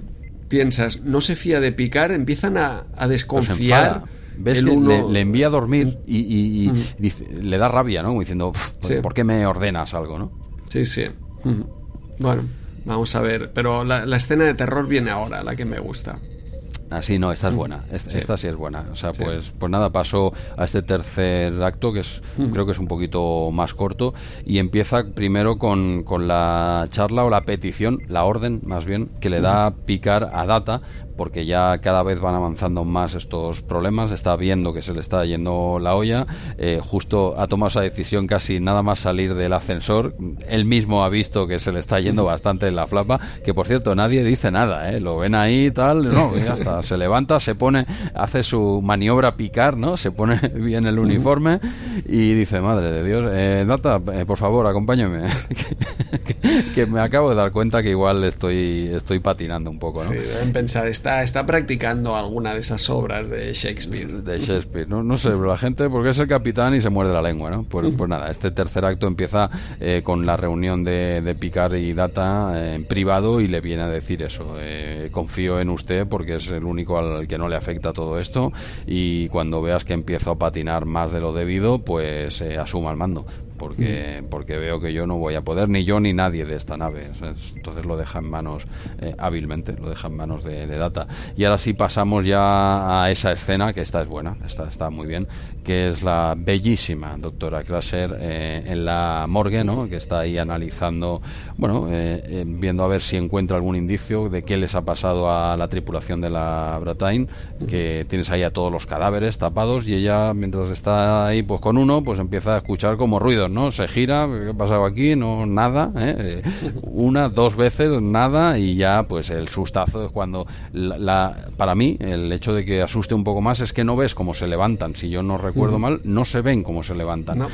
piensas, no se fía de picar, empiezan a, desconfiar. Ves que le, envía a dormir y, le da rabia, ¿no? Como diciendo, ¿por qué me ordenas algo, no? Sí, sí. Bueno, vamos a ver. Pero la, la, escena de terror viene ahora, la que me gusta. Ah, sí, no, esta es buena. Esta sí, es buena. O sea, pues, pues nada, paso a este tercer acto, que es creo que es un poquito más corto, y empieza primero con, con la charla o la petición, la orden más bien, que le da picar a Data porque ya cada vez van avanzando más estos problemas, está viendo que se le está yendo la olla, eh, justo ha tomado esa decisión casi nada más salir del ascensor, él mismo ha visto que se le está yendo bastante en la flapa, que por cierto nadie dice nada, ¿eh? lo ven ahí y tal, no, ya está, se levanta, se pone, hace su maniobra picar, ¿no? Se pone bien el uniforme y dice, madre de Dios, eh, Data, eh, por favor, acompáñame, que, me acabo de dar cuenta que igual estoy, estoy patinando un poco, ¿no? Sí, deben pensar, está está, practicando alguna de esas obras de Shakespeare. De Shakespeare, no, no sé, la gente, porque es el capitán y se muerde la lengua, ¿no? Pues, pues nada, este tercer acto empieza eh, con la reunión de, de Picard y Data eh, en privado y le viene a decir eso, eh, confío en usted porque es el único al que no le afecta todo esto y cuando veas que empiezo a patinar más de lo debido, pues asuma el mando porque, porque veo que yo no voy a poder, ni yo ni nadie de esta nave. Entonces lo deja en manos eh, hábilmente, lo deja en manos de, Data. Y ahora sí pasamos ya a esa escena, que esta es buena, esta está muy bien, que es la bellísima doctora Crasher eh, en la morgue, ¿no? que está ahí analizando, bueno, eh, viendo a ver si encuentra algún indicio de qué les ha pasado a la tripulación de la Bretagne, que tienes ahí a todos los cadáveres tapados y ella, mientras está ahí pues con uno, pues empieza a escuchar como ruido ¿no? Se gira, ¿qué ha pasado aquí? No, nada, ¿eh? Una, dos veces, nada, y ya, pues el sustazo es cuando, la, para mí, el hecho de que asuste un poco más es que no ves cómo se levantan. Si yo no recuerdo mal, no se ven cómo se levantan.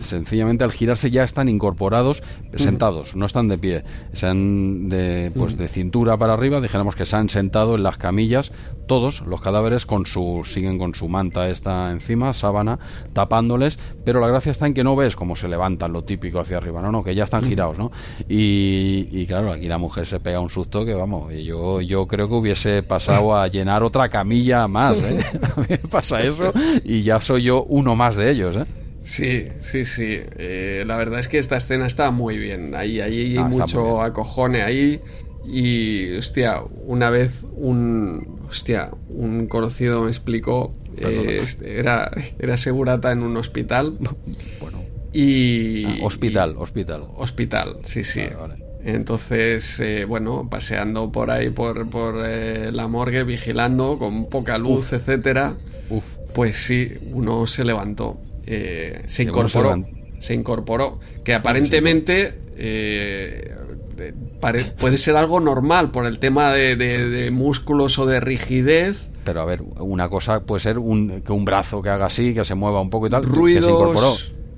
sencillamente al girarse ya están incorporados, sentados, no están de pie. Se han de, pues, de cintura para arriba, dijéramos que se han sentado en las camillas, todos los cadáveres con su, siguen con su manta esta encima, sábana, tapándoles, pero la gracia está en que no ves cómo se levantan lo típico hacia arriba, no, no, que ya están girados, ¿no? Y, claro, aquí la mujer se pega un susto que vamos, yo, yo creo que hubiese pasado a llenar otra camilla más, ¿eh? A mí me pasa eso y ya soy yo uno más de ellos, ¿eh? Sí, sí, sí. Eh, la verdad es que esta escena está muy bien. Ahí, ahí hay ah, mucho acojone ahí. Y, hostia, una vez un, hostia, un conocido me explicó, eh, este, era, era segurata en un hospital. Bueno. Y, ah, hospital, hospital. Hospital, sí, sí. Entonces, eh, bueno, paseando por ahí, por, por eh, la morgue, vigilando con poca luz, etcétera, pues sí, uno se levantó, eh, se incorporó, se, incorporó, que aparentemente puede ser algo normal por el tema de músculos o de rigidez, pero a ver, una cosa puede ser un, que un brazo que haga así, que se mueva un poco y tal, Ruidos, que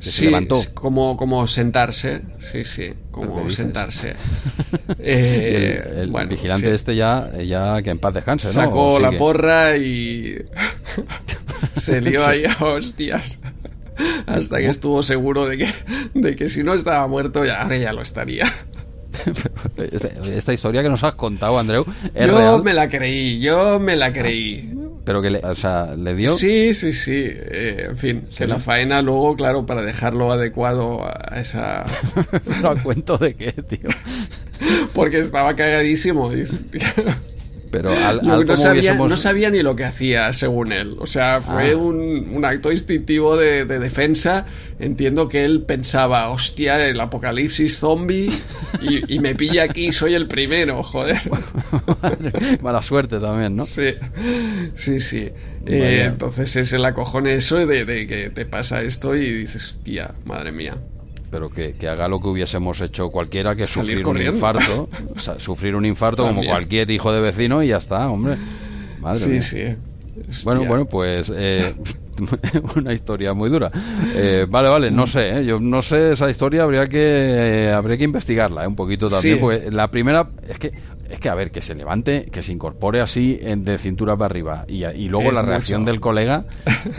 se incorporó. sí, Como, como sentarse, sí, sí, como sentarse. Eh, el, vigilante este ya, ya que en paz descanse, ¿no? Sacó la porra y se lió ahí a hostias. Hasta que estuvo seguro de que, de que si no estaba muerto, ya, ahora ya lo estaría. Esta historia que nos has contado, Andreu, yo me la creí, yo me la creí. Pero que, le, o sea, le dio. Sí, sí, sí. Eh, en fin, que la faena luego, claro, para dejarlo adecuado a esa. ¿No cuento de qué, tío? Porque estaba cagadísimo pero no, sabía, ni lo que hacía, según él. O sea, fue ah. un, acto instintivo de, defensa. Entiendo que él pensaba, hostia, el apocalipsis zombie y, me pilla aquí, soy el primero, joder. Mala suerte también, ¿no? Sí, sí, sí. Eh, entonces es el acojone eso de, de que te pasa esto y dices, hostia, madre mía pero que, haga lo que hubiésemos hecho cualquiera, que sufrir un infarto, sufrir un infarto como cualquier hijo de vecino y ya está, hombre. Madre sí, mía. sí. Bueno, bueno, pues eh, una historia muy dura. Eh, vale, vale, no sé, ¿eh? yo no sé esa historia, habría que, habría que investigarla un poquito también, porque la primera, es que es que, a ver, que se levante, que se incorpore así de cintura para arriba y, luego la reacción del colega.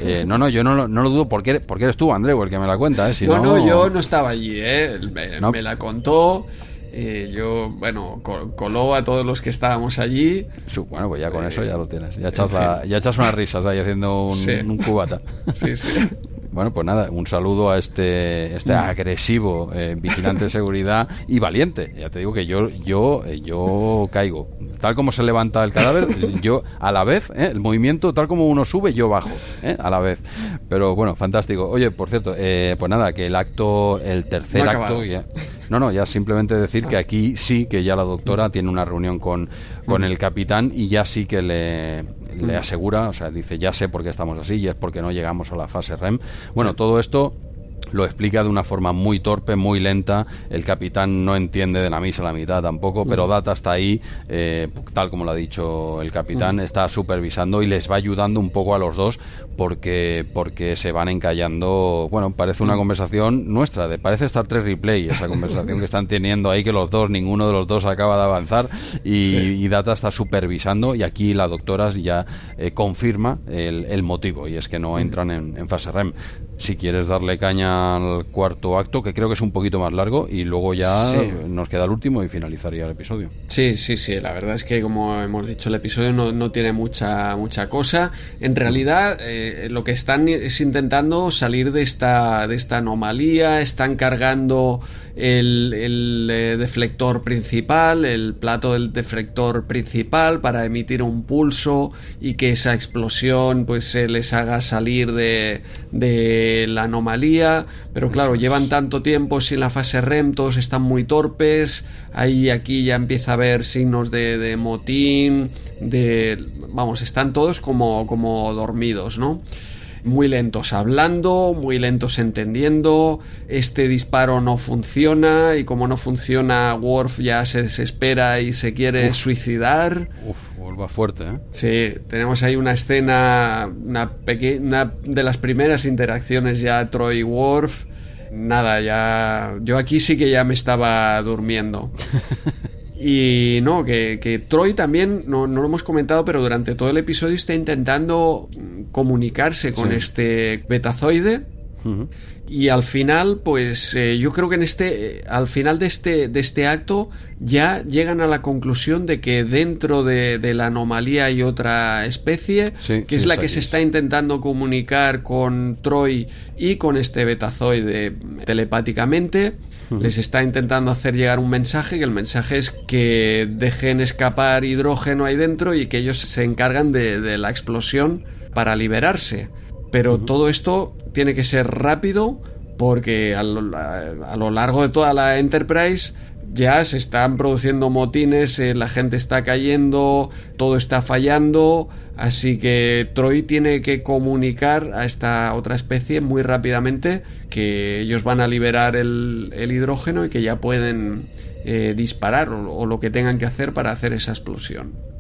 Eh, no, no, yo no, no lo dudo porque, porque eres tú, Andreu, el que me la cuenta. ¿eh? Si no, no, yo no estaba allí, ¿eh? Me, la contó. Eh, yo, bueno, coló a todos los que estábamos allí. bueno, pues ya con eso ya lo tienes. Ya echas, ya echas unas risas ahí haciendo un, un cubata. Sí, sí. Bueno, pues nada, un saludo a este, este mm. agresivo eh, vigilante de seguridad y valiente. Ya te digo que yo, yo, eh, yo caigo. Tal como se levanta el cadáver, yo a la vez, eh, el movimiento, tal como uno sube, yo bajo, a la vez. Pero bueno, fantástico. Oye, por cierto, pues nada, que el acto, el tercer acto, no, no, ya simplemente decir que aquí sí que ya la doctora tiene una reunión con, con el capitán y ya sí que le, le asegura, o sea, dice, ya sé por qué estamos así y es porque no llegamos a la fase REM. Bueno, todo esto lo explica de una forma muy torpe, muy lenta. El capitán no entiende de la misa a la mitad tampoco, pero Data está ahí, eh, tal como lo ha dicho el capitán, está supervisando y les va ayudando un poco a los dos porque, porque se van encallando. Bueno, parece una conversación nuestra, de, parece Star Trek Replay, esa conversación que están teniendo ahí, que los dos, ninguno de los dos acaba de avanzar y, Data está supervisando y aquí la doctora ya eh, confirma el, motivo y es que no entran en, en fase REM si quieres darle caña al cuarto acto, que creo que es un poquito más largo, y luego ya nos queda el último y finalizaría el episodio. Sí, sí, sí, la verdad es que como hemos dicho, el episodio no, tiene mucha, mucha cosa. En realidad, eh, lo que están es intentando salir de esta, de esta anomalía, están cargando el, eh, deflector principal, el plato del deflector principal para emitir un pulso y que esa explosión pues se les haga salir de, la anomalía. Pero claro, llevan tanto tiempo sin la fase REM, todos están muy torpes. Ahí aquí ya empieza a haber signos de, de motín, de... Vamos, están todos como, como dormidos, ¿no? Muy lentos hablando, muy lentos entendiendo, este disparo no funciona y como no funciona Worf ya se desespera y se quiere suicidar. Uf, vuelva fuerte, ¿eh? Sí, tenemos ahí una escena, una, una de las primeras interacciones ya Troy Worf. Nada, ya. Yo aquí sí que ya me estaba durmiendo. Y no, que, Troy también, no, lo hemos comentado, pero durante todo el episodio está intentando comunicarse con este betazoide. Y al final, pues eh, yo creo que en este, al final de este, de este acto ya llegan a la conclusión de que dentro de, la anomalía hay otra especie, que es la que se está intentando comunicar con Troy y con este betazoide telepáticamente les está intentando hacer llegar un mensaje, que el mensaje es que dejen escapar hidrógeno ahí dentro y que ellos se encargan de, la explosión para liberarse. Pero todo esto tiene que ser rápido porque a lo, largo de toda la Enterprise ya se están produciendo motines, eh, la gente está cayendo, todo está fallando, así que Troy tiene que comunicar a esta otra especie muy rápidamente que ellos van a liberar el, hidrógeno y que ya pueden eh, disparar o lo que tengan que hacer para hacer esa explosión.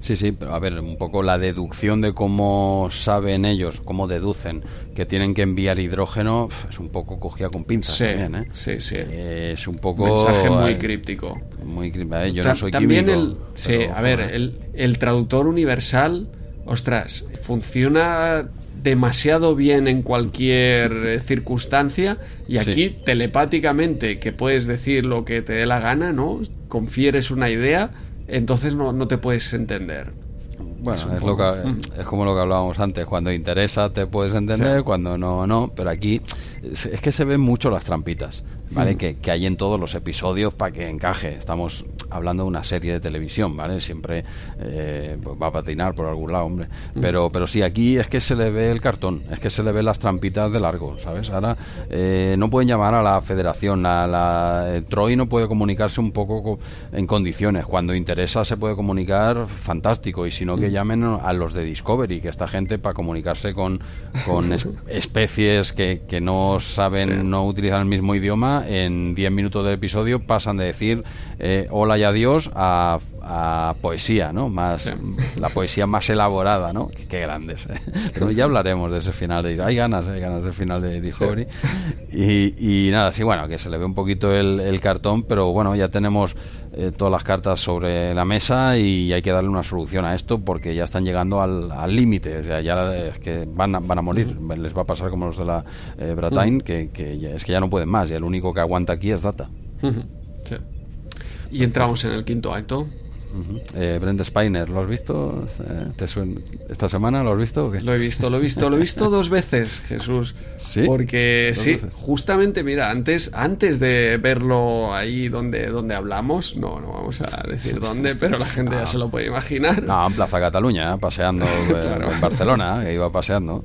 Sí, sí, pero a ver, un poco la deducción de cómo saben ellos, cómo deducen que tienen que enviar hidrógeno, es un poco cogida con pinzas también, ¿eh? Sí, sí. es un poco... mensaje muy críptico. Muy críptico. yo no soy también El, sí, a ver, el, el traductor universal, ostras, funciona demasiado bien en cualquier circunstancia y aquí telepáticamente que puedes decir lo que te dé la gana, ¿no? Confieres una idea entonces no, no te puedes entender. Bueno, es, lo que, es como lo que hablábamos antes, cuando interesa te puedes entender, cuando no, no, pero aquí es, que se ven mucho las trampitas, ¿vale? Que, que, hay en todos los episodios para que encaje. Estamos hablando de una serie de televisión, ¿vale? Siempre eh, pues va a patinar por algún lado, hombre. Pero, pero sí, aquí es que se le ve el cartón, es que se le ve las trampitas de largo, ¿sabes? Ahora eh, no pueden llamar a la federación, a la eh, Troy no puede comunicarse un poco en condiciones. Cuando interesa se puede comunicar, fantástico. Y si no, que llamen a los de Discovery, que esta gente para comunicarse con, con especies que, que no saben, no utilizan el mismo idioma, en 10 minutos del episodio pasan de decir hola y adiós a a poesía, ¿no? Más la poesía más elaborada, ¿no? Qué, grandes. ¿eh? Pero ya hablaremos de ese final de hay ganas, hay ganas del final de Discovery. Y, y, nada, sí, bueno, que se le ve un poquito el, cartón, pero bueno, ya tenemos eh, todas las cartas sobre la mesa y hay que darle una solución a esto porque ya están llegando al límite, o sea, ya es que van a, van a morir, les va a pasar como los de la eh, Bretagne, que, que es que ya no pueden más y el único que aguanta aquí es Data. Sí. Y entramos en el quinto acto. Eh, Brent Spiner, ¿lo has visto? Eh, ¿Esta semana lo has visto? Lo he visto, lo he visto, lo he visto dos veces, Jesús. Sí. Porque sí, justamente, mira, antes, antes de verlo ahí donde, donde hablamos, no, no vamos a decir dónde, pero la gente ya se lo puede imaginar. No, en Plaza Cataluña, paseando en Barcelona, que iba paseando.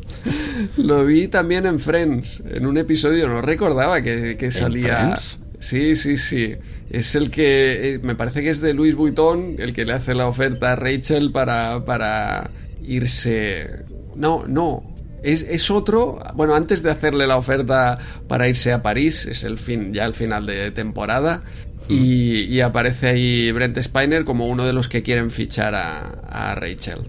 Lo vi también en Friends, en un episodio, no recordaba que, que salía. Sí, sí, sí. Es el que. Eh, me parece que es de Luis Vuitton, el que le hace la oferta a Rachel para, para irse. No, no. Es, es, otro. Bueno, antes de hacerle la oferta para irse a París, es el fin, ya el final de temporada. Y, aparece ahí Brent Spiner como uno de los que quieren fichar a, Rachel.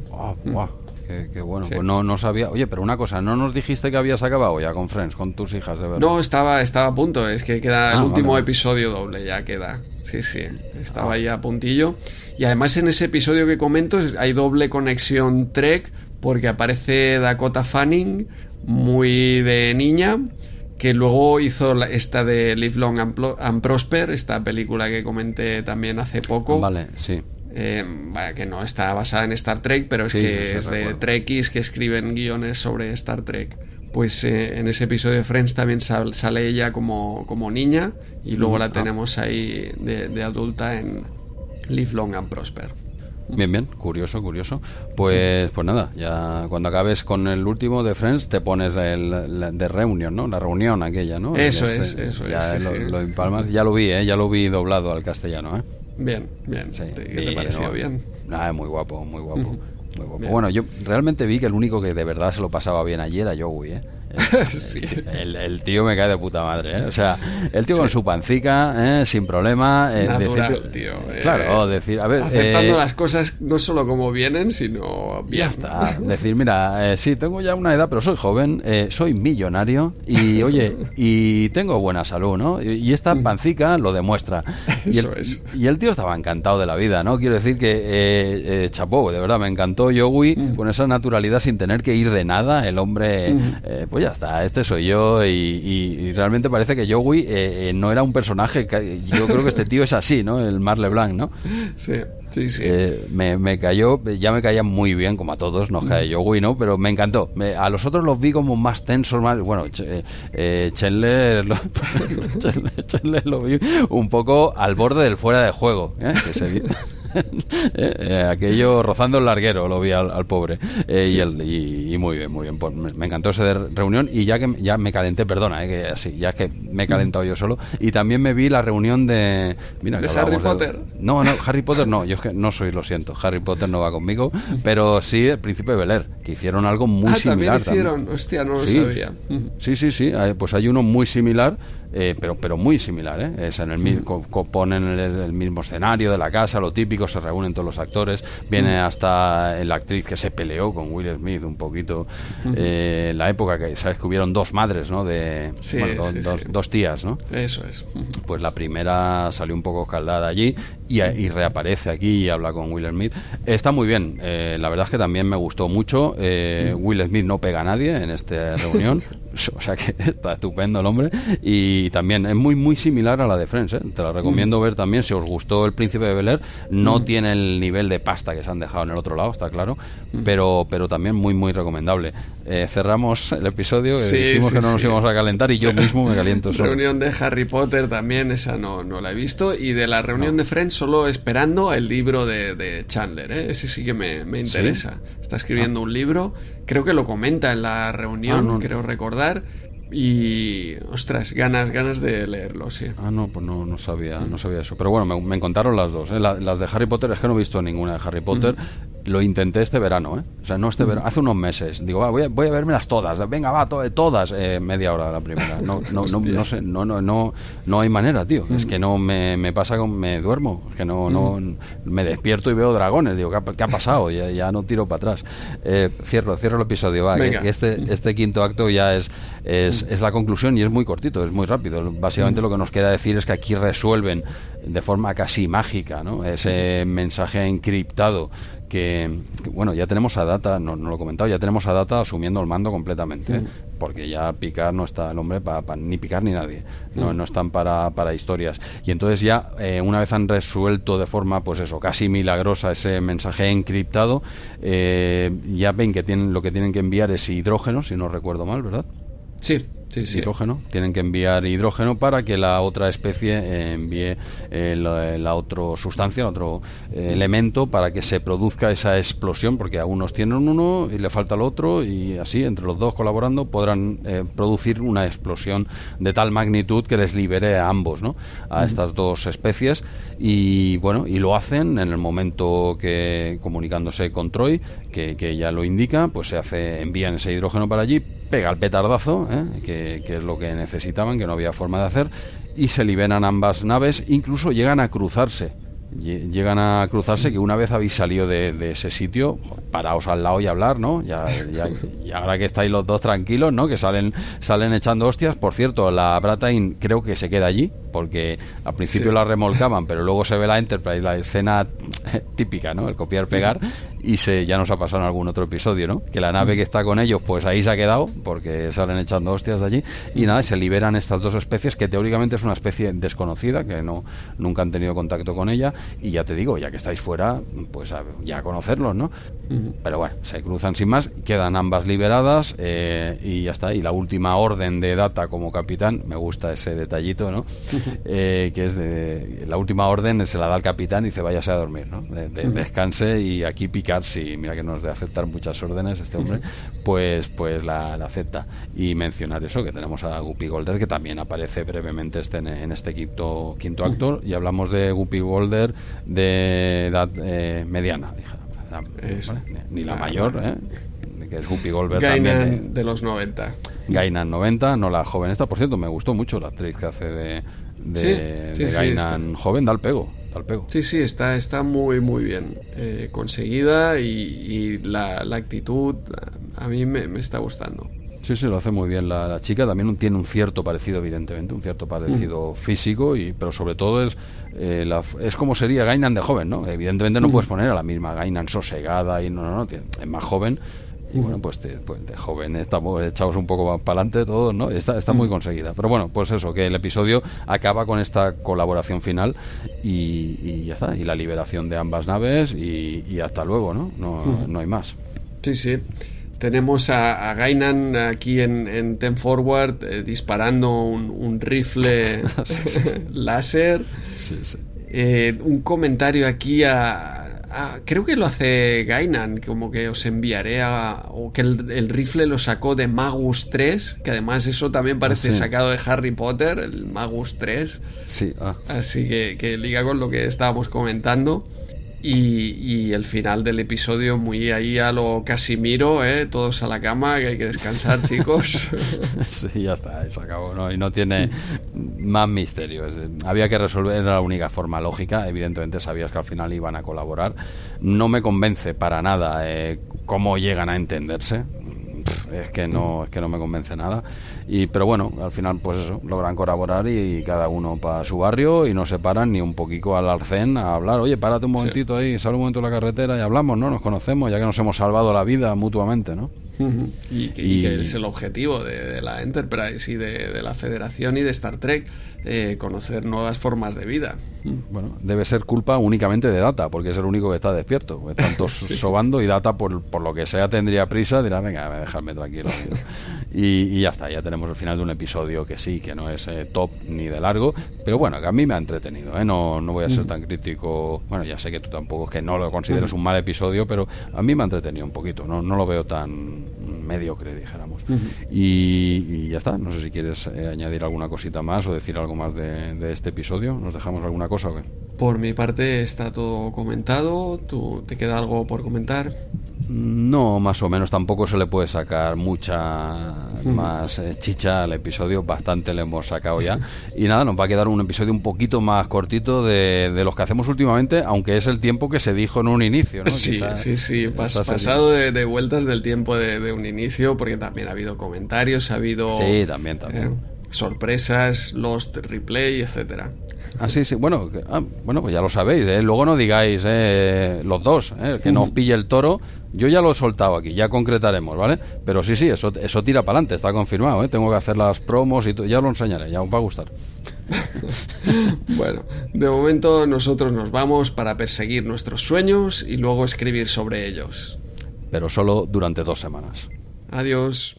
Qué, bueno, pues no, no sabía. Oye, pero una cosa, ¿no nos dijiste que habías acabado ya con Friends, con tus hijas de verdad? No, estaba, estaba a punto, es que queda el ah, último episodio doble, ya queda. Sí, sí, estaba ahí a puntillo. Y además en ese episodio que comento hay doble conexión Trek porque aparece Dakota Fanning muy de niña que luego hizo esta de Live Long and, Prosper, esta película que comenté también hace poco. Vale, sí. Eh, que no está basada en Star Trek, pero es que es de Trekkies que escriben guiones sobre Star Trek. Pues eh, en ese episodio de Friends también sale ella como, como niña y luego la ah. tenemos ahí de, adulta en Live Long and Prosper. Bien, bien, curioso, curioso. Pues, pues nada, ya cuando acabes con el último de Friends te pones el, de reunión, ¿no? La reunión aquella, ¿no? Eso es, eso es. Lo, ya lo vi, ¿eh? Ya lo vi doblado al castellano, ¿eh? Bien, bien. Sí, ¿Qué te pareció bien? Nada, muy guapo, muy guapo. Muy guapo. Bueno, yo realmente vi que el único que de verdad se lo pasaba bien allí era Joey, ¿eh? el, tío me cae de puta madre, ¿eh? O sea, el tío con su pancica, ¿eh? sin problema. Eh, Natural, tío. claro, decir, a ver. Aceptando las cosas no solo como vienen, sino bien. Ya está. Decir, mira, sí, tengo ya una edad, pero soy joven, soy millonario y, oye, y tengo buena salud, ¿no? Y, esta mm. pancica lo demuestra. Y el, y el tío estaba encantado de la vida, ¿no? Quiero decir que, chapó, de verdad, me encantó Joey mm. con esa naturalidad sin tener que ir de nada. El hombre, mm. pues ya está, este soy yo y, realmente parece que Joey eh, eh, no era un personaje, yo creo que este tío es así, ¿no? El Marle Blanc, ¿no? Sí, sí, sí. Eh, me, cayó, ya me caía muy bien, como a todos, nos cae Joey, ¿no? Pero me encantó. a los otros los vi como más tensos, más... Bueno, Chandler, lo, lo vi un poco al borde del fuera de juego, Que se, Eh, eh, aquello rozando el larguero lo vi al, pobre. Eh, y, el, y, muy bien, muy bien. Pues me, encantó esa reunión y ya que ya me calenté, perdona, que así, ya que me he calentado yo solo. Y también me vi la reunión de. Mira, ¿De Harry Potter? no, no, Harry Potter no. Yo es que no soy, lo siento. Harry Potter no va conmigo. Pero sí el Príncipe de Bel que hicieron algo muy ah, similar. También hicieron, hostia, no lo sabía. Sí, sí, sí. Pues hay uno muy similar eh, pero, pero muy similar. ¿eh? Es en el, mismo ponen el, mismo escenario de la casa, lo típico, se reúnen todos los actores. Viene hasta la actriz que se peleó con Will Smith un poquito. Eh, en la época que sabes que hubieron dos madres, ¿no? De, dos, tías, ¿no? Eso es. Pues la primera salió un poco escaldada allí y, y, reaparece aquí y habla con Will Smith. Está muy bien. la verdad es que también me gustó mucho. Will Smith no pega a nadie en esta reunión. o sea que está estupendo el hombre. Y también es muy, muy similar a la de Friends. ¿eh? Te la recomiendo ver también. Si os gustó El Príncipe de Bel Air, no tiene el nivel de pasta que se han dejado en el otro lado, está claro. Pero, pero también muy, muy recomendable. Eh, cerramos el episodio. Que dijimos que no nos íbamos a calentar y yo mismo me caliento. Solo. Reunión de Harry Potter también, esa no, no la he visto. Y de la reunión de Friends, solo esperando el libro de, Chandler. ¿eh? Ese sí que me, interesa. Está escribiendo ah. un libro creo que lo comenta en la reunión, ah, creo recordar. Y, ostras, ganas, ganas de leerlo, sí. Ah, no, pues no, no sabía, no sabía eso. Pero bueno, me, me contaron las dos. ¿eh? las de Harry Potter, es que no he visto ninguna de Harry Potter. Lo intenté este verano, ¿eh? O sea, no este verano, hace unos meses. Digo, va, voy, a, voy a vermelas todas. Venga, va, todas. Eh, media hora la primera. No, no, no, no, sé, no, no, no, no hay manera, tío. Es que no me, me pasa con. Me duermo. Es que no, no. Me despierto y veo dragones. Digo, ¿qué ha, pasado? Ya, ya, no tiro para atrás. Eh, cierro, cierro el episodio. Va, este, este quinto acto ya es, es, es, la conclusión y es muy cortito, es muy rápido. Básicamente lo que nos queda decir es que aquí resuelven de forma casi mágica ¿no? ese mensaje encriptado que, bueno, ya tenemos a Data, no, no, lo he comentado, ya tenemos a Data asumiendo el mando completamente, mm. porque ya picar no está el hombre para ni picar ni nadie, no, mm. no están para, para historias. Y entonces ya, eh, una vez han resuelto de forma, pues eso, casi milagrosa ese mensaje encriptado, eh, ya ven que tienen lo que tienen que enviar es hidrógeno, si no recuerdo mal, ¿verdad? Sí, hidrógeno. Tienen que enviar hidrógeno para que la otra especie eh, envíe eh, la, otra sustancia, otro eh, elemento, para que se produzca esa explosión, porque a unos tienen uno y le falta el otro, y así, entre los dos colaborando, podrán producir una explosión de tal magnitud que les libere a ambos, ¿no? A estas dos especies. Y bueno, y lo hacen en el momento que, comunicándose con Troy, que, que ya lo indica, pues se hace, envían ese hidrógeno para allí, pega el petardazo, ¿eh? que, que, es lo que necesitaban, que no había forma de hacer, y se liberan ambas naves, incluso llegan a cruzarse llegan a cruzarse que una vez habéis salido de, ese sitio, paraos al lado y hablar, ¿no? Ya, y ahora que estáis los dos tranquilos, ¿no? Que salen salen echando hostias. Por cierto, la Bratain creo que se queda allí, porque al principio la remolcaban, pero luego se ve la Enterprise, la escena típica, ¿no? El copiar-pegar, y se ya nos ha pasado en algún otro episodio, ¿no? Que la nave que está con ellos, pues ahí se ha quedado, porque salen echando hostias de allí, y nada, se liberan estas dos especies, que teóricamente es una especie desconocida, que no nunca han tenido contacto con ella, y ya te digo, ya que estáis fuera, pues ya conocerlos, ¿no? Pero bueno, se cruzan sin más, quedan ambas liberadas eh, y ya está. Y la última orden de Data como capitán, me gusta ese detallito, ¿no? Eh, que es de, la última orden se la da al capitán y dice váyase a dormir, ¿no? De, descanse y aquí picar, si mira que no es de aceptar muchas órdenes este hombre, pues, pues la, acepta. Y mencionar eso, que tenemos a Guppy Golder, que también aparece brevemente este, en, este quinto, quinto actor, y hablamos de Guppy Golder de edad eh, mediana, Ni, la mayor, ¿eh? que es Guppy Goldberg también. de los 90. Gainan 90, no la joven esta. Por cierto, me gustó mucho la actriz que hace de, de, Gainan joven, da el pego. Pego. Sí, sí, está, está muy, muy bien eh, conseguida y, la, actitud a mí me está gustando. Sí, sí, lo hace muy bien la, chica. También tiene un cierto parecido, evidentemente, un cierto parecido mm. físico, y pero sobre todo es eh, es como sería Gainan de joven, ¿no? Evidentemente no mm. puedes poner a la misma Gainan sosegada y no, no, no, es más joven. Y bueno, pues, pues de, joven estamos echados un poco para adelante todos, ¿no? Está, está muy conseguida. Pero bueno, pues eso, que el episodio acaba con esta colaboración final y, ya está. Y la liberación de ambas naves y, hasta luego, ¿no? No, no hay más. Sí, sí. Tenemos a, Gainan aquí en, en Ten Forward eh, disparando un, rifle láser. Eh, un comentario aquí a, Creo que lo hace Gainan, como que os enviaré a. O que el, rifle lo sacó de Magus 3, que además eso también parece sacado de Harry Potter, el Magus 3. Sí, ah. Así que, que liga con lo que estábamos comentando. Y, el final del episodio muy ahí a lo Casimiro, ¿eh? todos a la cama, que hay que descansar, chicos. sí, ya está, se acabó, ¿no? Y no tiene más misterios. Había que resolver, era la única forma lógica. Evidentemente sabías que al final iban a colaborar. No me convence para nada eh, cómo llegan a entenderse es que no es que no me convence nada y pero bueno al final pues eso logran colaborar y, cada uno para su barrio y no se paran ni un poquito al arcén a hablar oye párate un momentito ahí sal un momento de la carretera y hablamos no nos conocemos ya que nos hemos salvado la vida mutuamente no y, que, es el objetivo de, la Enterprise y de, la Federación y de Star Trek, eh, conocer nuevas formas de vida. Bueno, debe ser culpa únicamente de Data, porque es el único que está despierto. Están todos sobando y Data, por, por, lo que sea, tendría prisa, dirá, venga, dejarme tranquilo. y, ya está, ya tenemos el final de un episodio que sí, que no es eh, top ni de largo, pero bueno, que a mí me ha entretenido, ¿eh? no, no voy a ser tan crítico. Bueno, ya sé que tú tampoco, que no lo consideres un mal episodio, pero a mí me ha entretenido un poquito, no, no lo veo tan mediocre, dijéramos. y, ya está. No sé si quieres eh, añadir alguna cosita más o decir algo más de, de, este episodio. ¿Nos dejamos alguna cosa o qué? Por mi parte está todo comentado. ¿Tú te queda algo por comentar? No, más o menos tampoco se le puede sacar mucha más eh, chicha al episodio, bastante le hemos sacado ya. Y nada, nos va a quedar un episodio un poquito más cortito de, los que hacemos últimamente, aunque es el tiempo que se dijo en un inicio. ¿no? Sí, sí, sí, pasado de, vueltas del tiempo de, un inicio, porque también ha habido comentarios, ha habido... Sí, también, también. Eh, sorpresas, Lost Replay, etcétera. Ah, sí, sí. Bueno, ah, bueno pues ya lo sabéis. ¿eh? Luego no digáis eh, los dos, ¿eh? que no os pille el toro. Yo ya lo he soltado aquí, ya concretaremos, ¿vale? Pero sí, sí, eso, eso tira para adelante, está confirmado. ¿eh? Tengo que hacer las promos y ya lo enseñaré, ya os va a gustar. bueno, de momento nosotros nos vamos para perseguir nuestros sueños y luego escribir sobre ellos. Pero solo durante dos semanas. Adiós.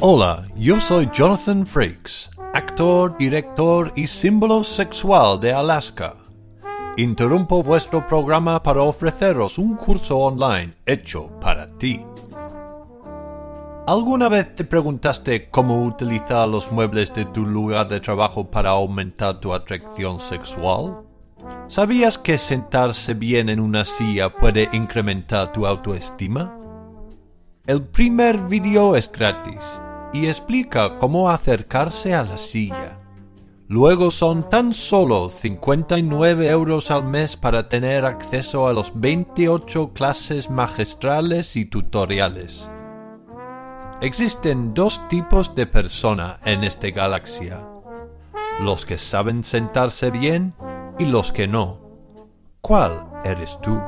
Hola, yo soy Jonathan Frakes, actor, director y símbolo sexual de Alaska. Interrumpo vuestro programa para ofreceros un curso online hecho para ti. ¿Alguna vez te preguntaste cómo utilizar los muebles de tu lugar de trabajo para aumentar tu atracción sexual? ¿Sabías que sentarse bien en una silla puede incrementar tu autoestima? El primer vídeo es gratis y explica cómo acercarse a la silla. Luego son tan solo 59 euros al mes para tener acceso a los 28 clases magistrales y tutoriales. Existen dos tipos de persona en esta galaxia. Los que saben sentarse bien y los que no. ¿Cuál eres tú?